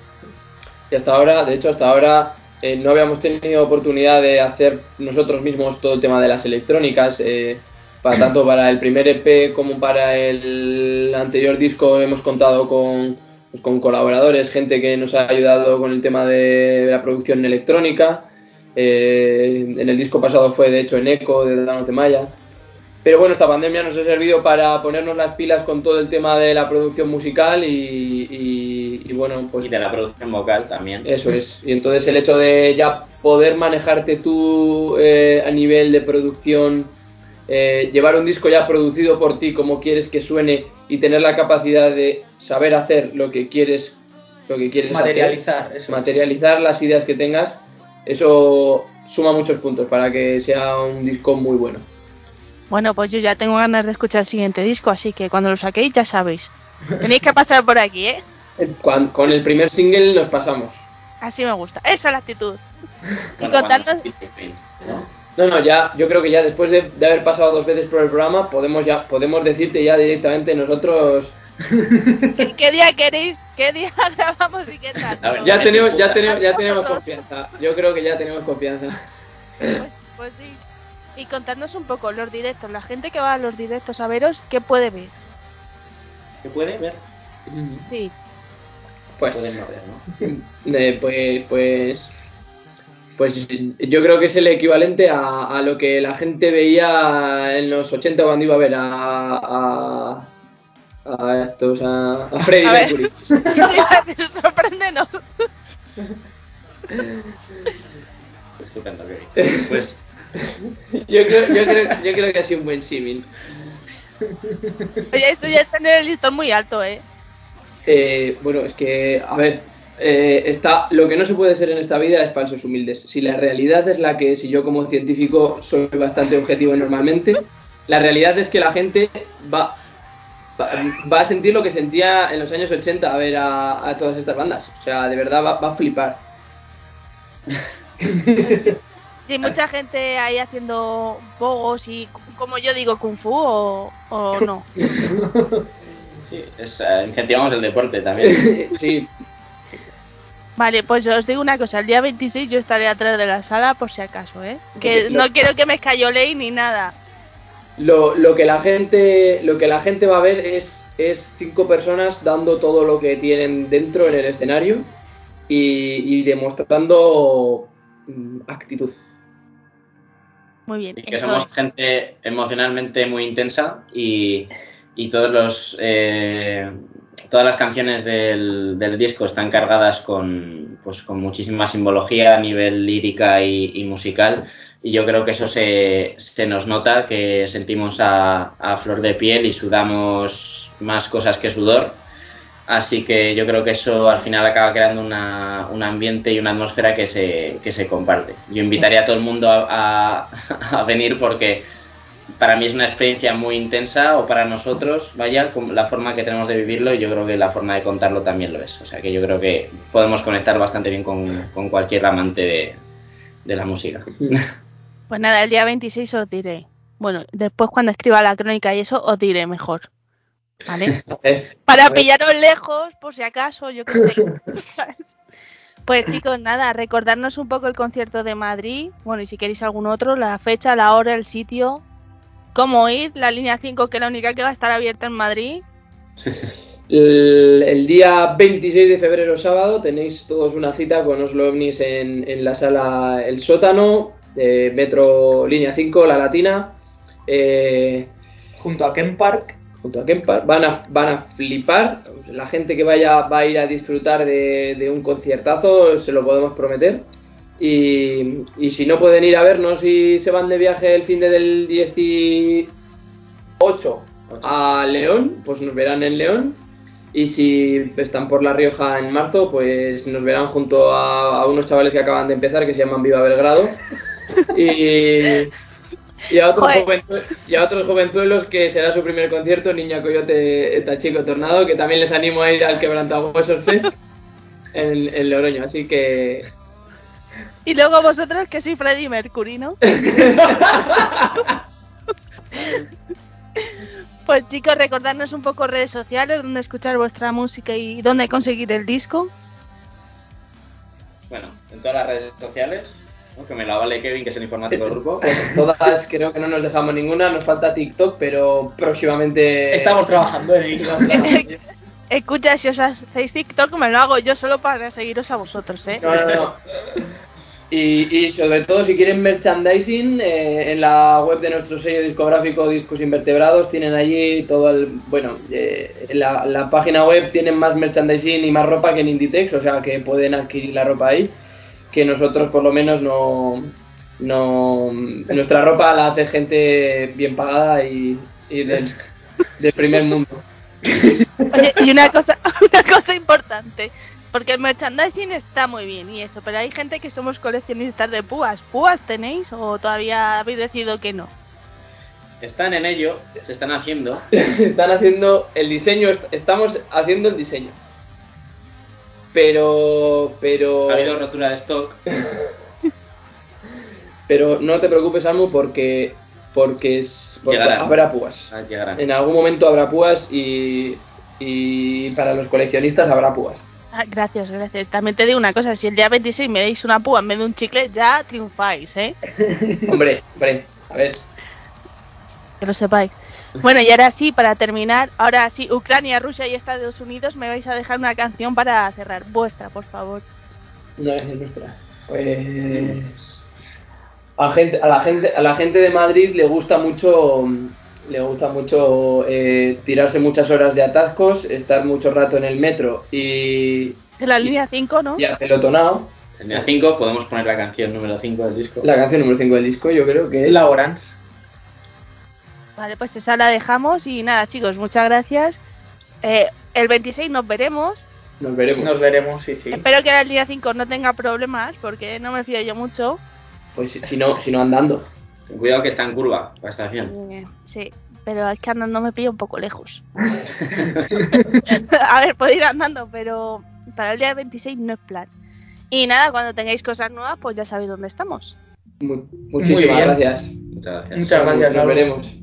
Y hasta ahora, de hecho, hasta ahora eh, no habíamos tenido oportunidad de hacer nosotros mismos todo el tema de las electrónicas. eh, para tanto para el primer EP como para el anterior disco hemos contado con, pues, con colaboradores, gente que nos ha ayudado con el tema de, la producción electrónica. Eh, en el disco pasado fue de hecho en Eco de Danos de Maya. Pero bueno, esta pandemia nos ha servido para ponernos las pilas con todo el tema de la producción musical y, y- y bueno, pues y de la producción vocal también. eso es. Y entonces el hecho de ya poder manejarte tú eh, a nivel de producción, eh, llevar un disco ya producido por ti como quieres que suene y tener la capacidad de saber hacer lo que quieres, lo que quieres hacer, Materializar. Eso. materializar las ideas que tengas, eso suma muchos puntos para que sea un disco muy bueno. Bueno, pues yo ya tengo ganas de escuchar el siguiente disco, así que cuando lo saquéis ya sabéis. Tenéis que pasar por aquí, ¿eh? Cuan- con el primer single nos pasamos. Así me gusta. Esa es la actitud. Bueno, contando- ¿no? No, ya, yo creo que ya después de, de haber pasado dos veces por el programa, podemos ya, podemos decirte ya directamente nosotros. ¿Qué, qué día queréis? ¿Qué día grabamos y qué tal? Ver, Ya tenemos, ya tenemos, ya tenemos confianza. Yo creo que ya tenemos confianza. Pues, pues sí. Y contadnos un poco los directos, la gente que va a los directos a veros, ¿qué puede ver? ¿Qué puede ver? Sí. Pues, Pueden no ver, ¿no? eh, pues, pues, pues yo creo que es el equivalente a, a lo que la gente veía en los 80 cuando iba a ver a, a, a estos, a, a ver. Mercury. Sorpréndenos. Estupendo. Pues Yo creo, yo, creo, yo creo que ha sido un buen símil. Oye, eso ya está en el listón muy alto, ¿eh? Eh, bueno, es que, a ver, eh, está, lo que no se puede ser en esta vida es falsos humildes. Si la realidad es la que es, y yo como científico soy bastante objetivo normalmente, la realidad es que la gente va, va, va a sentir lo que sentía en los años 80 a ver a, a todas estas bandas. O sea, de verdad va, va a flipar. Y hay mucha gente ahí haciendo bogos y, como yo digo, kung fu o, o no. sí, es, eh, incentivamos el deporte también. sí, Vale, pues os digo una cosa, el día 26 yo estaré atrás de la sala por si acaso, ¿eh? Que Lo- no quiero que me escayoléis ni nada. lo, lo que la gente lo que la gente va a ver es, es cinco personas dando todo lo que tienen dentro en el escenario y, y demostrando mm, actitud. Muy bien. Y que eso somos gente emocionalmente muy intensa y, y todos los eh, todas las canciones del, del disco están cargadas con, pues, con muchísima simbología a nivel lírica y, y musical y yo creo que eso se, se nos nota, que sentimos a, a flor de piel y sudamos más cosas que sudor. Así que yo creo que eso al final acaba creando una, un ambiente y una atmósfera que se, que se comparte. Yo invitaría a todo el mundo a, a- a venir porque para mí es una experiencia muy intensa o para nosotros, vaya, la forma que tenemos de vivirlo y yo creo que la forma de contarlo también lo es. O sea que yo creo que podemos conectar bastante bien con, con cualquier amante de, de la música. Pues nada, el día 26 os diré. Bueno, después cuando escriba la crónica y eso os diré mejor. ¿Vale? Para pillaros lejos, por si acaso, yo sé. ¿sabes? Pues chicos, nada, recordarnos un poco el concierto de Madrid. Bueno, y si queréis algún otro, la fecha, la hora, el sitio. Cómo ir, la línea 5, que es la única que va a estar abierta en Madrid. El, el día 26 de febrero, sábado, tenéis todos una cita con Oslo OVNIs en, en la sala El Sótano, de Metro Línea 5, La Latina, eh, Junto a Ken Park. junto a Kempar. Van a, van a flipar. La gente que vaya va a ir a disfrutar de, de un conciertazo, se lo podemos prometer. Y, y si no pueden ir a vernos y se van de viaje el fin de del 18 a León, pues nos verán en León. Y si están por La Rioja en marzo, pues nos verán junto a, a unos chavales que acaban de empezar que se llaman Viva Belgrado. Y, y, a otros y a otros jovenzuelos que será su primer concierto, Niña Coyote Tachico Tornado, que también les animo a ir al Quebrantahuesos Fest en, en Logroño. Así que Y luego vosotros que soy Freddie Mercury, ¿no? Pues chicos, recordadnos un poco redes sociales, donde escuchar vuestra música y dónde conseguir el disco. Bueno, en todas las redes sociales, ¿no? que me la vale Kevin, que es el informático del grupo. todas creo que no nos dejamos ninguna, nos falta TikTok, pero próximamente Estamos trabajando en ello. Escucha, si os hacéis TikTok, me lo hago yo solo para seguiros a vosotros, ¿eh? No, no, no. Y, y sobre todo, si quieren merchandising, eh, en la web de nuestro sello discográfico Discos Invertebrados tienen allí todo el. Bueno, eh, la, la página web tienen más merchandising y más ropa que en Inditex, o sea que pueden adquirir la ropa ahí. Que nosotros, por lo menos, no. no nuestra ropa la hace gente bien pagada y, y del, del primer mundo. Oye, y una cosa, una cosa importante, porque el merchandising está muy bien y eso, pero hay gente que somos coleccionistas de púas. ¿Púas tenéis o todavía habéis decidido que no? Están en ello, se están haciendo. Están haciendo el diseño, est- estamos haciendo el diseño. Pero, pero, Ha habido rotura de stock. pero no te preocupes, Almu, porque, porque, es, habrá púas. Ah, llegarán. En algún momento habrá púas y, y para los coleccionistas habrá púas. Ah, gracias, gracias. También te digo una cosa, si el día 26 me deis una púa en vez de un chicle, ya triunfáis, ¿eh? Hombre, hombre, a ver. Que lo sepáis. Bueno, y ahora sí, para terminar, ahora sí, Ucrania, Rusia y Estados Unidos, me vais a dejar una canción para cerrar. Vuestra, por favor. No es nuestra. Pues a, gente, a la gente a la gente de Madrid le gusta mucho le gusta mucho eh, tirarse muchas horas de atascos, estar mucho rato en el metro y, En la línea 5, ¿no? y apelotonado. En el 5 podemos poner la canción número 5 del disco. La canción número 5 del disco, yo creo que es La Orange. Vale, pues esa la dejamos y nada, chicos, muchas gracias. Eh, el 26 nos veremos. Nos veremos. Nos veremos, sí, sí. Espero que el día 5 no tenga problemas, porque no me fío yo mucho. Pues si, no, si no andando. Ten Cuidado que está en curva la estación. Eh, sí, pero es que andando me pillo un poco lejos. A ver, puedo ir andando, pero para el día 26 no es plan. Y nada, cuando tengáis cosas nuevas, pues ya sabéis dónde estamos. Mu- muchísimas bien. gracias. Muchas gracias. Muchas gracias, Nos veremos.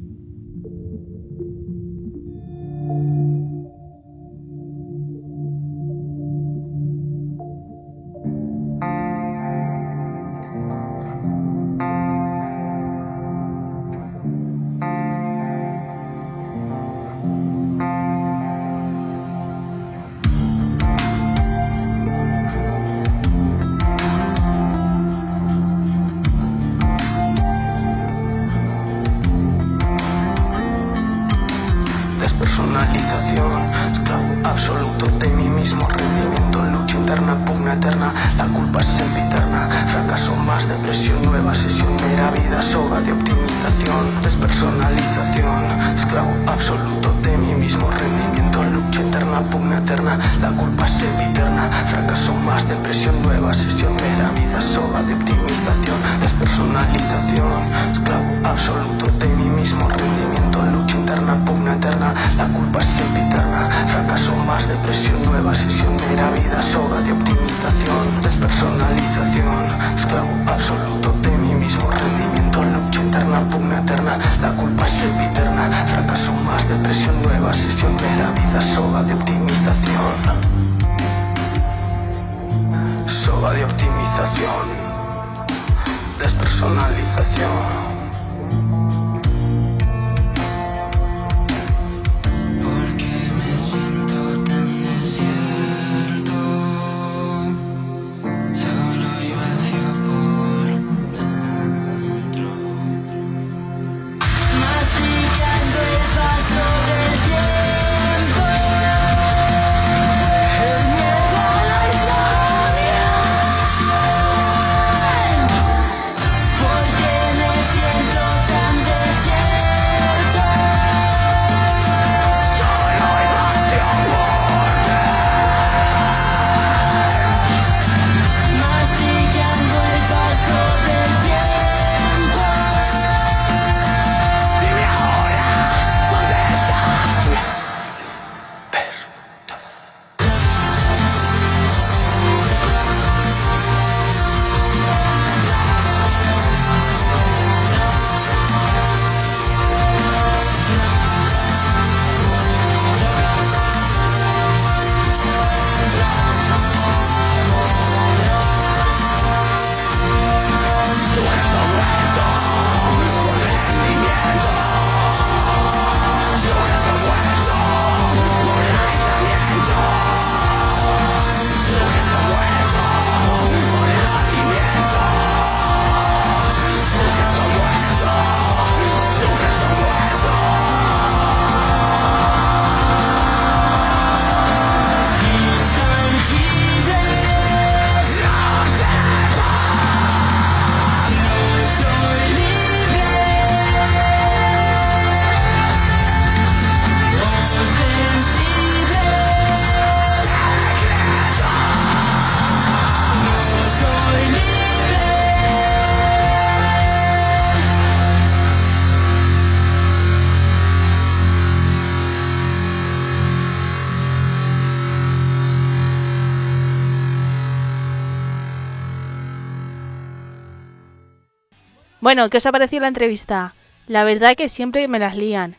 Bueno, ¿qué os ha parecido la entrevista? La verdad que siempre me las lían.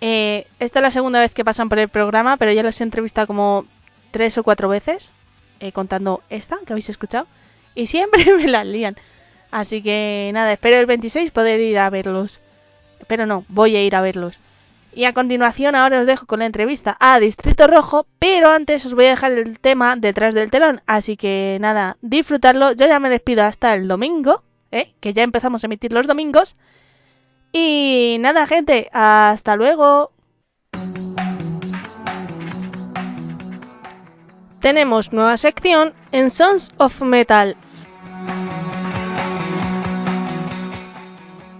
Eh, esta es la segunda vez que pasan por el programa, pero ya las he entrevistado como tres o cuatro veces, eh, contando esta que habéis escuchado, y siempre me las lían. Así que nada, espero el 26 poder ir a verlos. Pero no, voy a ir a verlos. Y a continuación ahora os dejo con la entrevista a Distrito Rojo, pero antes os voy a dejar el tema detrás del telón. Así que nada, disfrutarlo. Yo ya me despido hasta el domingo, ¿eh? que ya empezamos a emitir los domingos. Y nada, gente, hasta luego. Tenemos nueva sección en Sons of Metal.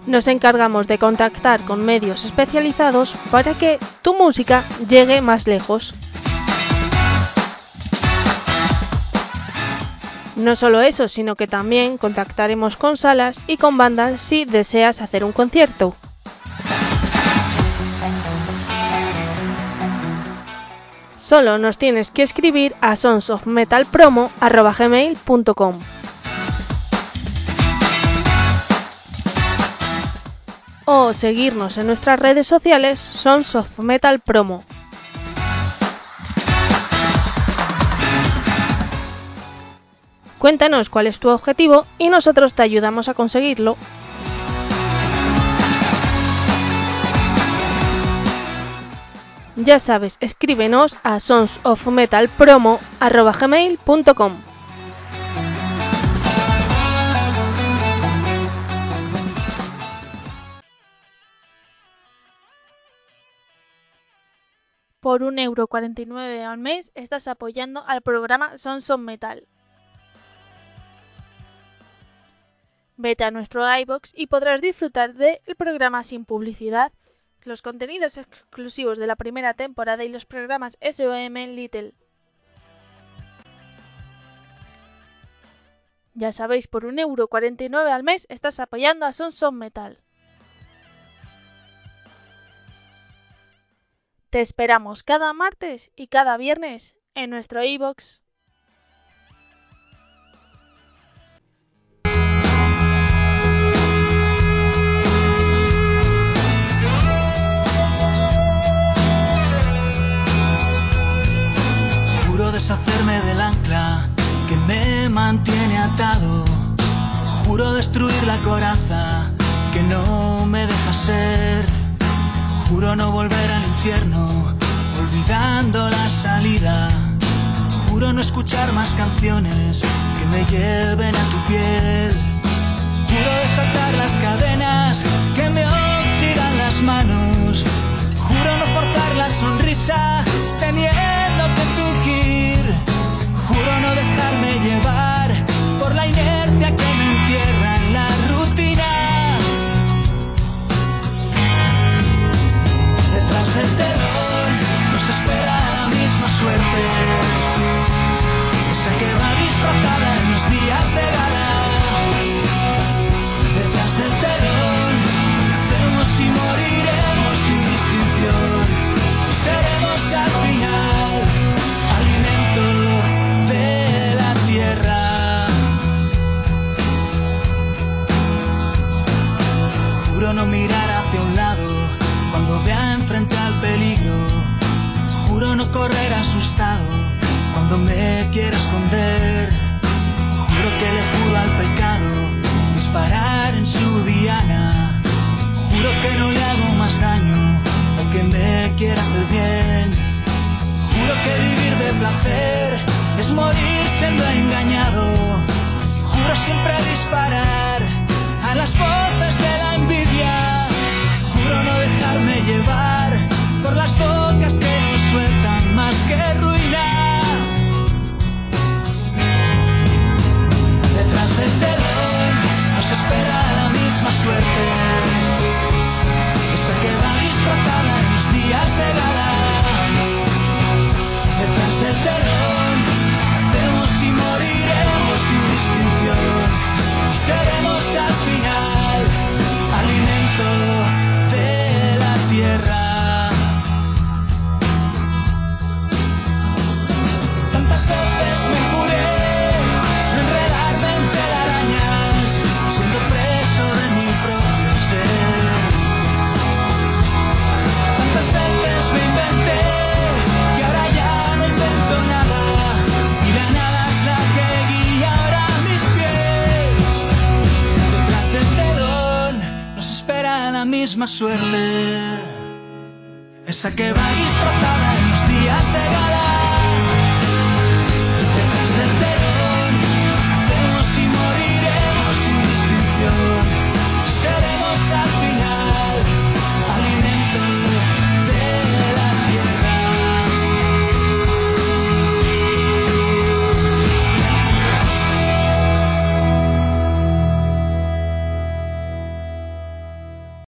Nos encargamos de contactar con medios especializados para que tu música llegue más lejos. No solo eso, sino que también contactaremos con salas y con bandas si deseas hacer un concierto. Solo nos tienes que escribir a sonsofmetalpromo.gmail.com o seguirnos en nuestras redes sociales Sons. Cuéntanos cuál es tu objetivo y nosotros te ayudamos a conseguirlo. Ya sabes, escríbenos a sonsofmetalpromo.gmail.com Por 1,49€ al mes estás apoyando al programa Sons of Metal. Vete a nuestro iBox y podrás disfrutar del programa sin publicidad, los contenidos exclusivos de la primera temporada y los programas SOM Little. Ya sabéis, por 1,49€ al mes estás apoyando a Sons of Metal. Te esperamos cada martes y cada viernes en nuestro iBox. Del ancla que me mantiene atado. Juro destruir la coraza que no me deja ser. Juro no volver al infierno, olvidando la salida. Juro no escuchar más canciones que me lleven a tu piel. Juro desatar las cadenas que me oxidan las manos. Juro no forzar la sonrisa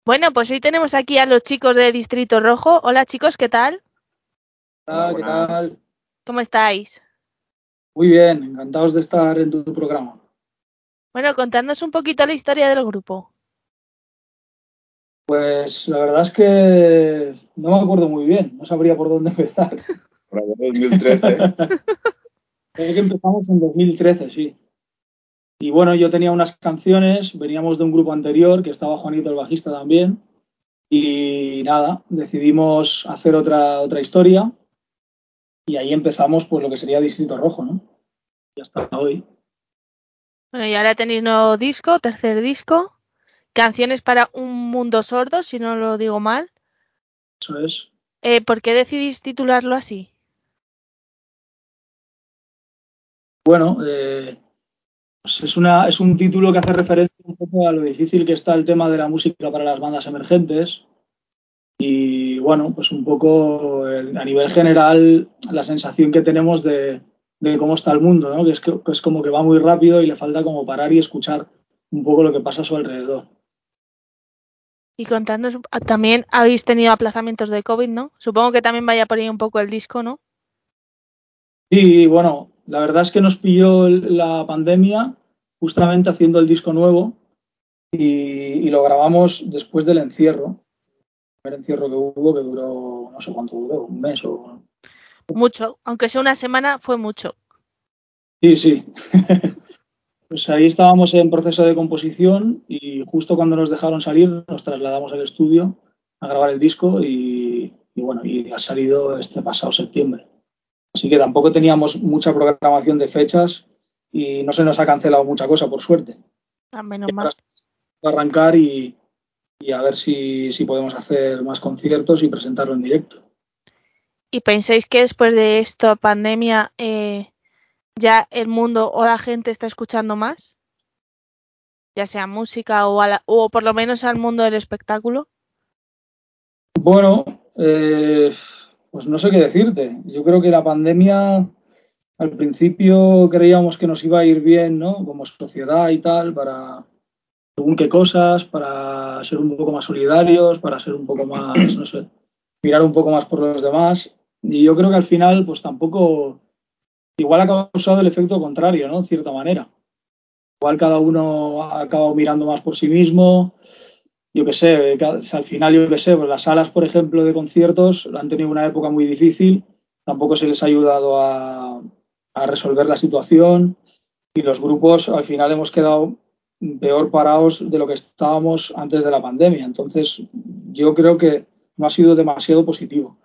Bueno, pues hoy tenemos aquí a los chicos de Distrito Rojo. Hola chicos, ¿qué tal? Hola, ¿qué tal? ¿Cómo estáis? Muy bien, encantados de estar en tu programa. Bueno, contadnos un poquito la historia del grupo. Pues la verdad es que no me acuerdo muy bien, no sabría por dónde empezar. Por allá 2013. Creo que empezamos en 2013, sí. Y bueno, yo tenía unas canciones, veníamos de un grupo anterior, que estaba Juanito el bajista también, y nada, decidimos hacer otra, otra historia, y ahí empezamos pues lo que sería Distrito Rojo, ¿no? Y hasta hoy. Bueno, y ahora tenéis nuevo disco, tercer disco. Canciones para un mundo sordo, si no lo digo mal. Eso es. Eh, ¿Por qué decidís titularlo así? Bueno, eh, pues es, una, es un título que hace referencia un poco a lo difícil que está el tema de la música para las bandas emergentes. Y bueno, pues un poco el- a nivel general la sensación que tenemos de, de cómo está el mundo, ¿no? Que es, que, es como que va muy rápido y le falta como parar y escuchar un poco lo que pasa a su alrededor. Y contadnos, ah, también habéis tenido aplazamientos de COVID, ¿no? Supongo que también vaya por ahí un poco el disco, ¿no? Y bueno, la verdad es que nos pilló la pandemia justamente haciendo el disco nuevo y, y lo grabamos después del encierro. El primer encierro que hubo, que duró, no sé cuánto duró, un mes o... Mucho, aunque sea una semana, fue mucho. Sí, sí. pues ahí estábamos en proceso de composición y justo cuando nos dejaron salir nos trasladamos al estudio a grabar el disco y, y bueno, y ha salido este pasado septiembre. Así que tampoco teníamos mucha programación de fechas y no se nos ha cancelado mucha cosa, por suerte. Ah, menos mal. Va a arrancar y, y a ver si, si podemos hacer más conciertos y presentarlo en directo. ¿Y pensáis que después de esta pandemia eh, ya el mundo o la gente está escuchando más? Ya sea música o, a la- o por lo menos al mundo del espectáculo. Bueno, eh, pues no sé qué decirte. Yo creo que la pandemia al principio creíamos que nos iba a ir bien, ¿no? Como sociedad y tal, para según qué cosas, para ser un poco más solidarios, para ser un poco más, no sé, mirar un poco más por los demás. Y yo creo que al final, pues tampoco, igual ha causado el efecto contrario, ¿no? En cierta manera. Igual cada uno ha acabado mirando más por sí mismo. Yo qué sé, ca- al final, yo qué sé, pues las salas, por ejemplo, de conciertos han tenido una época muy difícil. Tampoco se les ha ayudado a, a resolver la situación. Y los grupos, al final, hemos quedado peor parados de lo que estábamos antes de la pandemia. Entonces, yo creo que no ha sido demasiado positivo.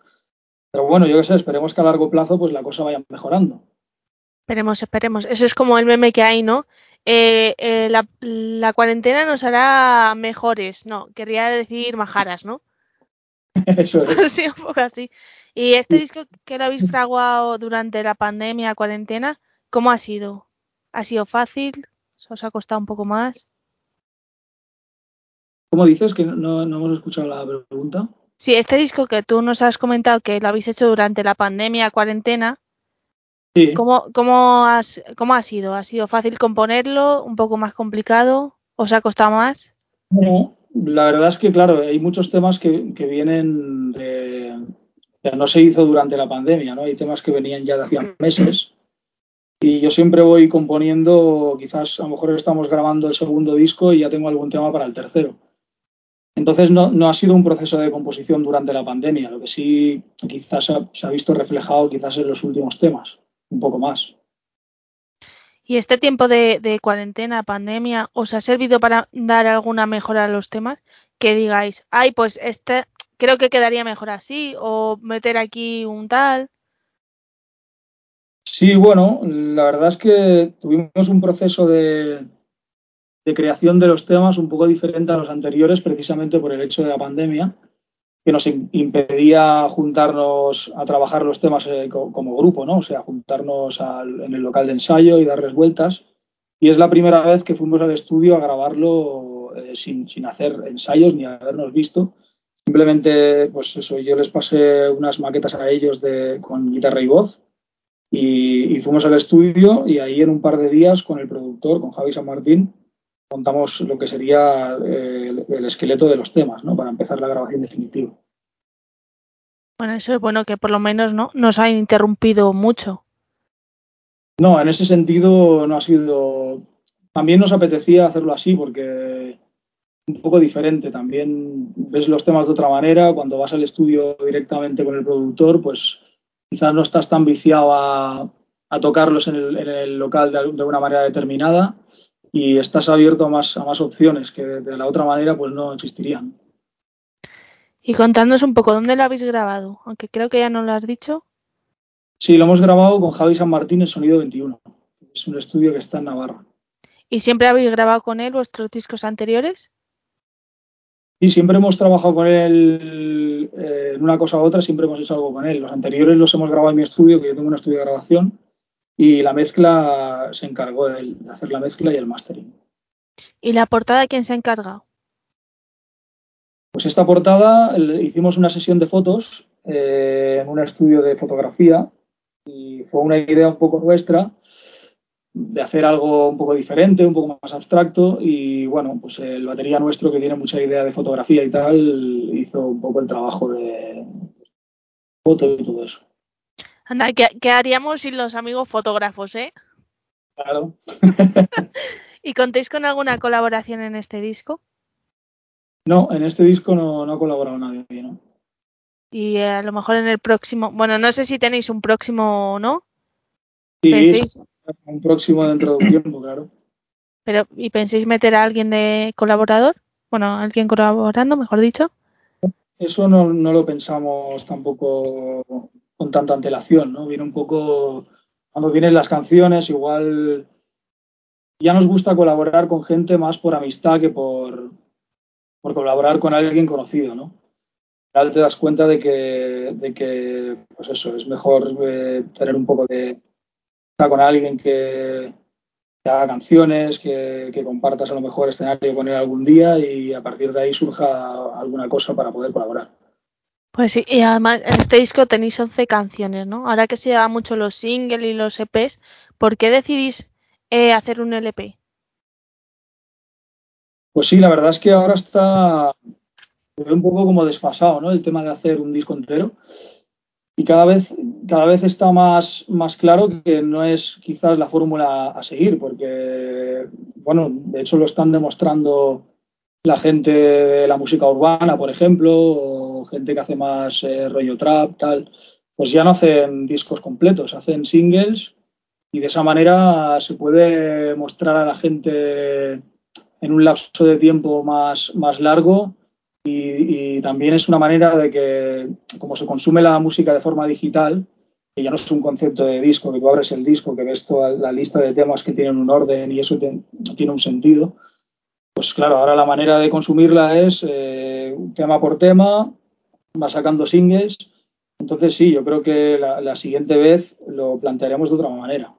Pero bueno, yo qué sé, esperemos que a largo plazo pues la cosa vaya mejorando. Esperemos, esperemos. Eso es como el meme que hay, ¿no? Eh, eh, la, la cuarentena nos hará mejores. No, querría decir majaras, ¿no? Eso es. sí, un poco así. Y este disco que lo habéis fraguado durante la pandemia, cuarentena, ¿cómo ha sido? ¿Ha sido fácil? ¿Se os ha costado un poco más? ¿Cómo dices? Que no, no hemos escuchado la pregunta. Sí, este disco que tú nos has comentado que lo habéis hecho durante la pandemia, cuarentena, Sí. ¿cómo, cómo, has, ¿cómo ha sido? ¿Ha sido fácil componerlo? ¿Un poco más complicado? ¿Os ha costado más? Bueno, la verdad es que, claro, hay muchos temas que, que vienen de. que no se hizo durante la pandemia, ¿no? Hay temas que venían ya de hacía meses. Y yo siempre voy componiendo, quizás a lo mejor estamos grabando el segundo disco y ya tengo algún tema para el tercero. Entonces no, no ha sido un proceso de composición durante la pandemia, lo que sí quizás ha, se ha visto reflejado quizás en los últimos temas, un poco más. ¿Y este tiempo de, de cuarentena, pandemia, os ha servido para dar alguna mejora a los temas? Que digáis, ay, pues este creo que quedaría mejor así, o meter aquí un tal. Sí, bueno, la verdad es que tuvimos un proceso de, de creación de los temas un poco diferente a los anteriores, precisamente por el hecho de la pandemia, que nos im- impedía juntarnos a trabajar los temas eh, co- como grupo, ¿no? O sea, juntarnos en el local de ensayo y darles vueltas. Y es la primera vez que fuimos al estudio a grabarlo eh, sin, sin hacer ensayos ni habernos visto. Simplemente, pues eso, yo les pasé unas maquetas a ellos de, con guitarra y voz y, y fuimos al estudio y ahí en un par de días con el productor, con Javi San Martín, montamos lo que sería eh, el, el esqueleto de los temas, ¿no? Para empezar la grabación definitiva. Bueno, eso es bueno que por lo menos no nos ha interrumpido mucho. No, en ese sentido no ha sido. También nos apetecía hacerlo así porque un poco diferente. También ves los temas de otra manera. Cuando vas al estudio directamente con el productor, pues quizás no estás tan viciado a, a tocarlos en el, en el local de, de, una manera determinada y estás abierto a más, a más opciones que de la otra manera pues no existirían. Y contándonos un poco, ¿dónde lo habéis grabado? Aunque creo que ya no lo has dicho. Sí, lo hemos grabado con Javi San Martín en Sonido 21. Es un estudio que está en Navarra. ¿Y siempre habéis grabado con él vuestros discos anteriores? Y siempre hemos trabajado con él eh, en una cosa u otra, siempre hemos hecho algo con él. Los anteriores los hemos grabado en mi estudio, que yo tengo un estudio de grabación, y la mezcla se encargó de, hacer la mezcla y el mastering. ¿Y la portada quién se ha encargado? Pues esta portada hicimos una sesión de fotos eh, en un estudio de fotografía y fue una idea un poco nuestra de hacer algo un poco diferente, un poco más abstracto y bueno, pues el batería nuestro que tiene mucha idea de fotografía y tal hizo un poco el trabajo de foto y todo eso. Anda, ¿qué, qué haríamos sin los amigos fotógrafos, eh? Claro. ¿Y contéis con alguna colaboración en este disco? No, en este disco no, no ha colaborado nadie, ¿no? Y a lo mejor en el próximo, bueno, no sé si tenéis un próximo o no. Sí, ¿Penséis? un próximo dentro de un tiempo, claro. Pero, ¿y penséis meter a alguien de colaborador? Bueno, alguien colaborando, mejor dicho. Eso no, no lo pensamos tampoco con tanta antelación, ¿no? Viene un poco cuando tienes las canciones, igual ya nos gusta colaborar con gente más por amistad que por, colaborar con alguien conocido, ¿no? Al te das cuenta de que, de que pues eso, es mejor eh, tener un poco de con alguien que, que haga canciones, que, que, compartas a lo mejor escenario con él algún día y a partir de ahí surja alguna cosa para poder colaborar. Pues sí, y además en este disco tenéis 11 canciones, ¿no? Ahora que se lleva mucho los singles y los EPs, ¿por qué decidís eh, hacer un LP? Pues sí, la verdad es que ahora está un poco como desfasado, ¿no? El tema de hacer un disco entero. Y cada vez, cada vez está más, más claro que no es quizás la fórmula a seguir, porque, bueno, de hecho lo están demostrando la gente de la música urbana, por ejemplo, gente que hace más eh, rollo trap, tal, pues ya no hacen discos completos, hacen singles y de esa manera se puede mostrar a la gente en un lapso de tiempo más, más largo y, también es una manera de que, como se consume la música de forma digital, que ya no es un concepto de disco, que tú abres el disco, que ves toda la lista de temas que tienen un orden y eso te, tiene un sentido, pues claro, ahora la manera de consumirla es eh, tema por tema, va sacando singles. Entonces sí, yo creo que la, la siguiente vez lo plantearemos de otra manera.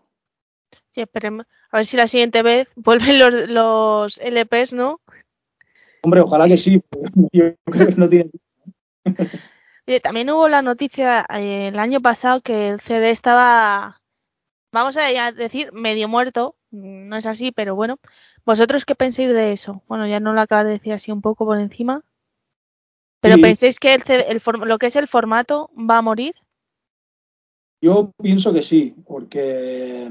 Sí, esperemos. A ver si la siguiente vez vuelven los, los LPs, ¿no? Hombre, ojalá que sí. Yo creo que no tiene. También hubo la noticia eh, el año pasado que el CD estaba, vamos a decir, medio muerto. No es así, pero bueno. ¿Vosotros qué pensáis de eso? Bueno, ya no lo acabas de decir así un poco por encima. ¿Pero Sí. pensáis que el el lo que es el formato va a morir? Yo pienso que sí, porque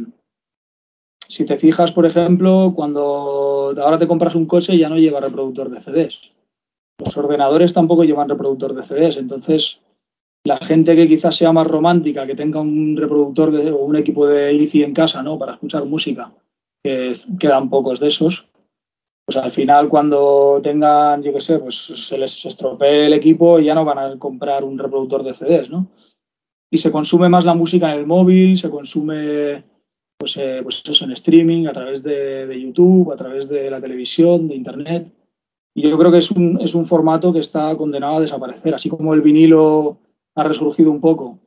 si te fijas, por ejemplo, cuando ahora te compras un coche ya no lleva reproductor de CDs. Los ordenadores tampoco llevan reproductor de CDs, entonces la gente que quizás sea más romántica, que tenga un reproductor de, o un equipo de IFI en casa, ¿no? Para escuchar música, que quedan pocos de esos, pues al final cuando tengan, yo qué sé, pues se les estropee el equipo y ya no van a comprar un reproductor de CDs, ¿no? Y se consume más la música en el móvil, se consume pues, eh, pues eso, en streaming, a través de, de YouTube, a través de la televisión, de Internet. Y yo creo que es un, es un formato que está condenado a desaparecer, así como el vinilo ha resurgido un poco,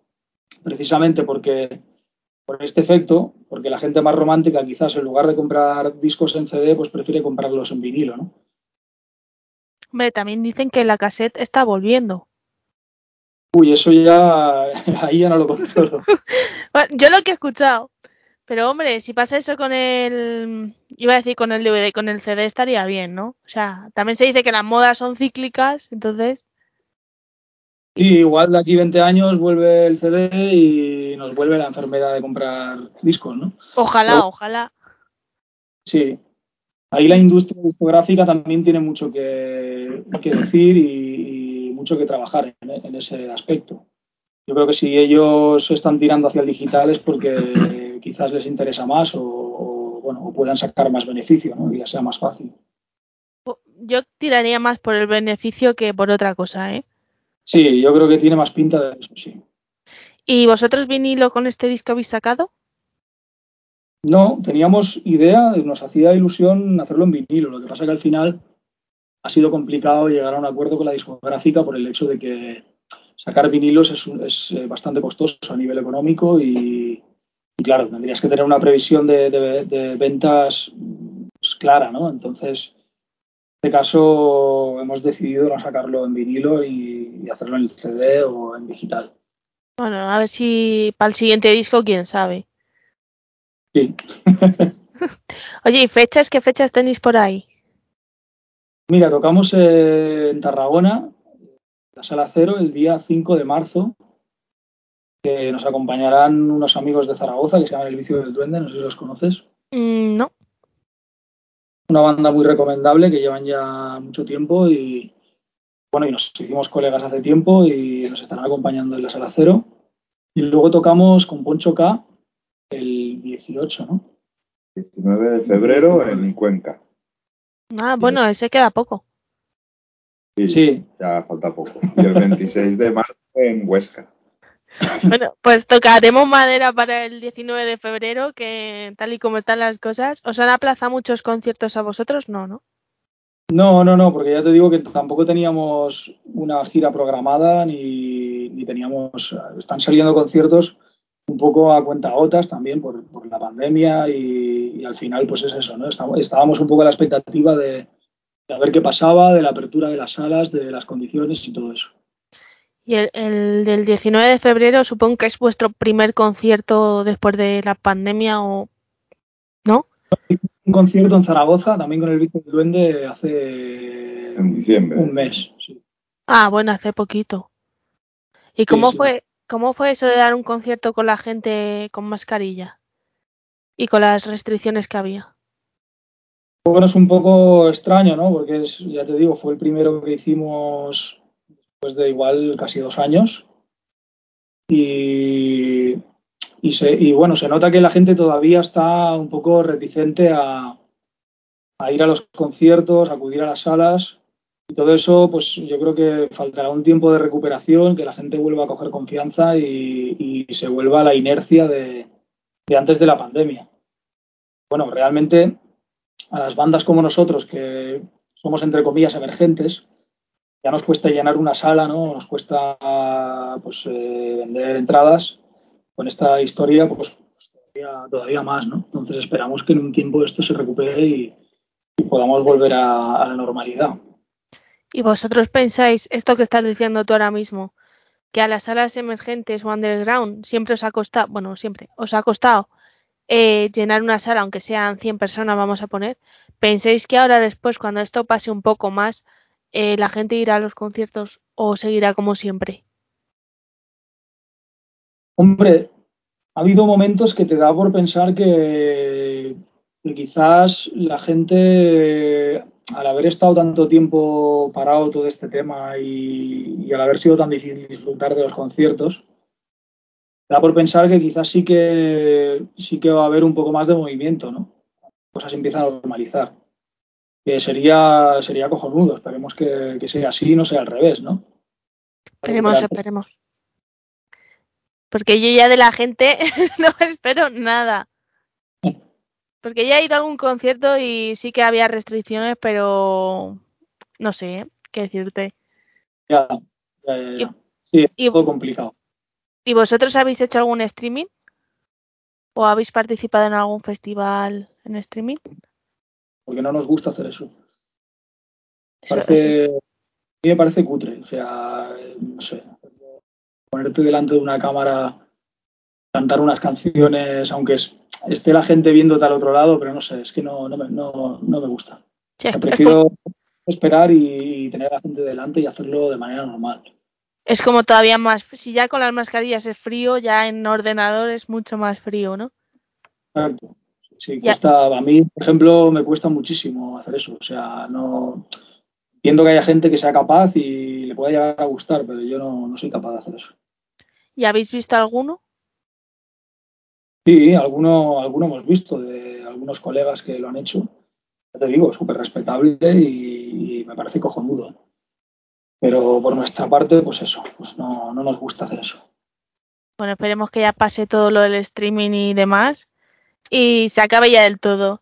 precisamente porque por este efecto, porque la gente más romántica quizás en lugar de comprar discos en CD, pues prefiere comprarlos en vinilo, ¿no? Hombre, también dicen que la cassette está volviendo. Uy, eso ya, ahí ya no lo controlo. Bueno, yo lo que he escuchado. Pero hombre, si pasa eso con el, iba a decir con el DVD, con el CD estaría bien, ¿no? O sea, también se dice que las modas son cíclicas, entonces, Y igual de aquí 20 años vuelve el CD y nos vuelve la enfermedad de comprar discos, ¿no? ojalá, Pero- ojalá. Sí. Ahí la industria discográfica también tiene mucho que, que decir y, y mucho que trabajar en, en ese aspecto. Yo creo que si ellos están tirando hacia el digital es porque quizás les interesa más o, o, bueno, o puedan sacar más beneficio, ¿no? Y ya sea más fácil. Yo tiraría más por el beneficio que por otra cosa, ¿eh? Sí, yo creo que tiene más pinta de eso, sí. ¿Y vosotros vinilo con este disco habéis sacado? No, teníamos idea, nos hacía ilusión hacerlo en vinilo. Lo que pasa que al final ha sido complicado llegar a un acuerdo con la discográfica por el hecho de que sacar vinilos es, es, eh, bastante costoso a nivel económico y, y, claro, tendrías que tener una previsión de, de- de ventas pues, clara, ¿no? Entonces, en este caso hemos decidido no sacarlo en vinilo y, y hacerlo en el CD o en digital. Bueno, a ver si para el siguiente disco, quién sabe. Sí. Oye, ¿y fechas? ¿Qué fechas tenéis por ahí? Mira, tocamos eh, en Tarragona, la Sala Cero, el día 5 de marzo, que nos acompañarán unos amigos de Zaragoza que se llaman El Vicio del Duende, no sé si los conoces. Mm, no. Una banda muy recomendable que llevan ya mucho tiempo y, bueno, y nos hicimos colegas hace tiempo y nos estarán acompañando en la Sala Cero. Y luego tocamos con Poncho K el 18, ¿no? 19 de febrero en Cuenca. Ah, bueno, ese queda poco. Sí, Sí. ya falta poco. Y el 26 de marzo en Huesca. Bueno, pues tocaremos madera para el 19 de febrero, que tal y como están las cosas. ¿Os han aplazado muchos conciertos a vosotros? No, ¿no? No, no, no, porque ya te digo que tampoco teníamos una gira programada ni, ni teníamos. Están saliendo conciertos un poco a cuentagotas también por, por la pandemia y, al final, pues es eso, ¿no? Estábamos, estábamos un poco a la expectativa de, de a ver qué pasaba, de la apertura de las salas, de las condiciones y todo eso. Y el, el del 19 de febrero supongo que es vuestro primer concierto después de la pandemia o... ¿No? Un concierto en Zaragoza, también con el Vicio del Duende, hace En diciembre. un mes. sí. Ah, bueno, hace poquito. ¿Y cómo sí. fue cómo fue eso de dar un concierto con la gente con mascarilla? Y con las restricciones que había. Bueno, es un poco extraño, ¿no? Porque es, ya te digo, fue el primero que hicimos de igual casi dos años. Y, y, bueno, se nota que la gente todavía está un poco reticente a, ir a los conciertos, a acudir a las salas. Y todo eso, pues yo creo que faltará un tiempo de recuperación, que la gente vuelva a coger confianza y, y se vuelva a la inercia de, de antes de la pandemia. Bueno, realmente a las bandas como nosotros, que somos entre comillas emergentes, ya nos cuesta llenar una sala, ¿no? Nos cuesta pues, eh, vender entradas. Con esta historia, pues, pues todavía, todavía, más, ¿no? Entonces esperamos que en un tiempo esto se recupere y, podamos volver a, a, la normalidad. ¿Y vosotros pensáis esto que estás diciendo tú ahora mismo? Que a las salas emergentes o underground siempre os ha costado, bueno, siempre, os ha costado eh, llenar una sala, aunque sean 100 personas, vamos a poner. ¿Pensáis que ahora después, cuando esto pase un poco más, eh, la gente irá a los conciertos o seguirá como siempre? Hombre, ha habido momentos que te da por pensar que, quizás la gente, al haber estado tanto tiempo parado todo este tema y, y al haber sido tan difícil disfrutar de los conciertos, da por pensar que quizás sí que sí que va a haber un poco más de movimiento, ¿no? Cosas empiezan a normalizar. Que sería, sería cojonudo. Esperemos que, que sea así y no sea al revés, ¿no? Esperemos, esperemos. Porque yo ya de la gente no espero nada. Porque ya he ido a algún concierto y sí que había restricciones, pero no sé ¿eh? qué decirte. Ya, ya, ya, ya. Sí, es y- todo complicado. ¿Y vosotros habéis hecho algún streaming? ¿O habéis participado en algún festival en streaming? Porque no nos gusta hacer eso. Parece, a mí me parece cutre. O sea, no sé. Ponerte delante de una cámara, cantar unas canciones, aunque es- esté la gente viéndote al otro lado, pero no sé, es que no, no, me, no, no me gusta. Sí, es- O sea, es prefiero esperar y, y tener a la gente delante y hacerlo de manera normal. Es como todavía más, si ya con las mascarillas es frío, ya en ordenador es mucho más frío, ¿no? Exacto. Sí, cuesta, a mí, por ejemplo, me cuesta muchísimo hacer eso. O sea, no entiendo que haya gente que sea capaz y le pueda llegar a gustar, pero yo no, no soy capaz de hacer eso. ¿Y habéis visto alguno? Sí, alguno, alguno hemos visto de algunos colegas que lo han hecho. Ya te digo, súper respetable y, y me parece cojonudo. Pero por nuestra parte, pues eso, pues no, no nos gusta hacer eso. Bueno, esperemos que ya pase todo lo del streaming y demás y se acabe ya del todo.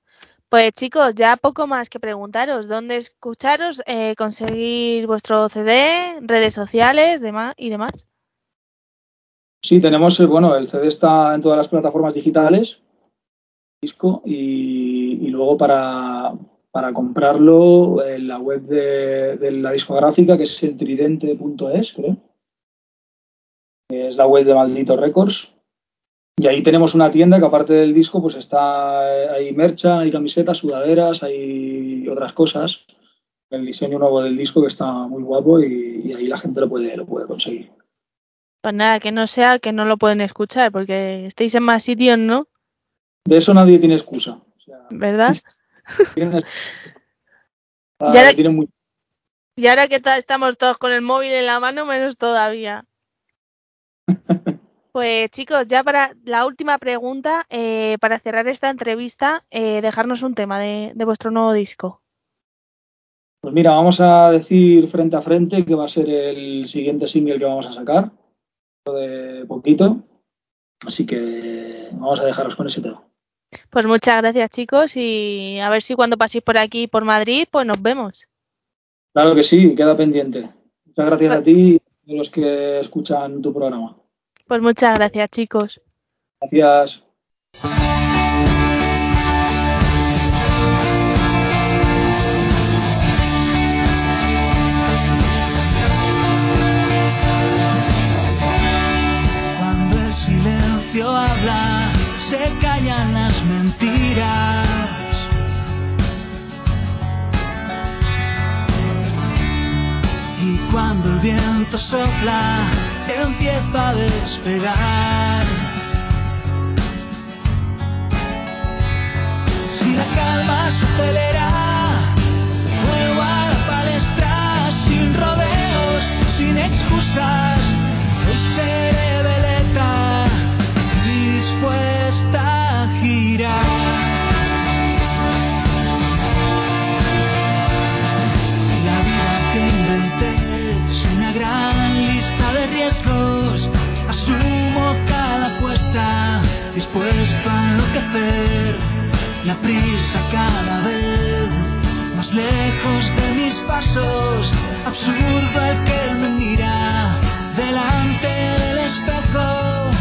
Pues chicos, ya poco más que preguntaros. ¿Dónde escucharos? Eh, ¿Conseguir vuestro CD? ¿Redes sociales demás, y demás? Sí, tenemos, eh, bueno, el CD está en todas las plataformas digitales, disco, y, luego para, para comprarlo en la web de, de la discográfica, que es el tridente.es, creo. Es la web de Maldito Records. Y ahí tenemos una tienda que aparte del disco, pues está, eh, hay mercha, hay camisetas, sudaderas, hay otras cosas. El diseño nuevo del disco que está muy guapo y, y ahí la gente lo puede, lo puede conseguir. Pues nada, que no sea que no lo pueden escuchar, porque estáis en más sitios, ¿no? De eso nadie tiene excusa. O sea, ¿Verdad? tienen, Y ahora- tienen muy- Y ahora que ta- estamos todos con el móvil en la mano, menos todavía. Pues chicos, ya para la última pregunta, eh, para cerrar esta entrevista, eh, dejarnos un tema de, de vuestro nuevo disco. Pues mira, vamos a decir frente a frente que va a ser el siguiente single que vamos a sacar, de poquito. Así que vamos a dejaros con ese tema. Pues muchas gracias chicos y a ver si cuando paséis por aquí, por Madrid, pues nos vemos. Claro que sí, queda pendiente. Muchas gracias a ti y a los que escuchan tu programa. Pues muchas gracias chicos. Gracias. Cuando el silencio habla, se callan las mentiras. Y cuando el viento sopla, empieza a despegar. Si la calma se acelera, La prisa cada vez más lejos de mis pasos. Absurdo el que me mira delante del espejo.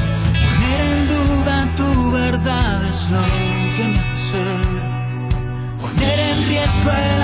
Poner en duda tu verdad es lo que me hace. Poner en riesgo el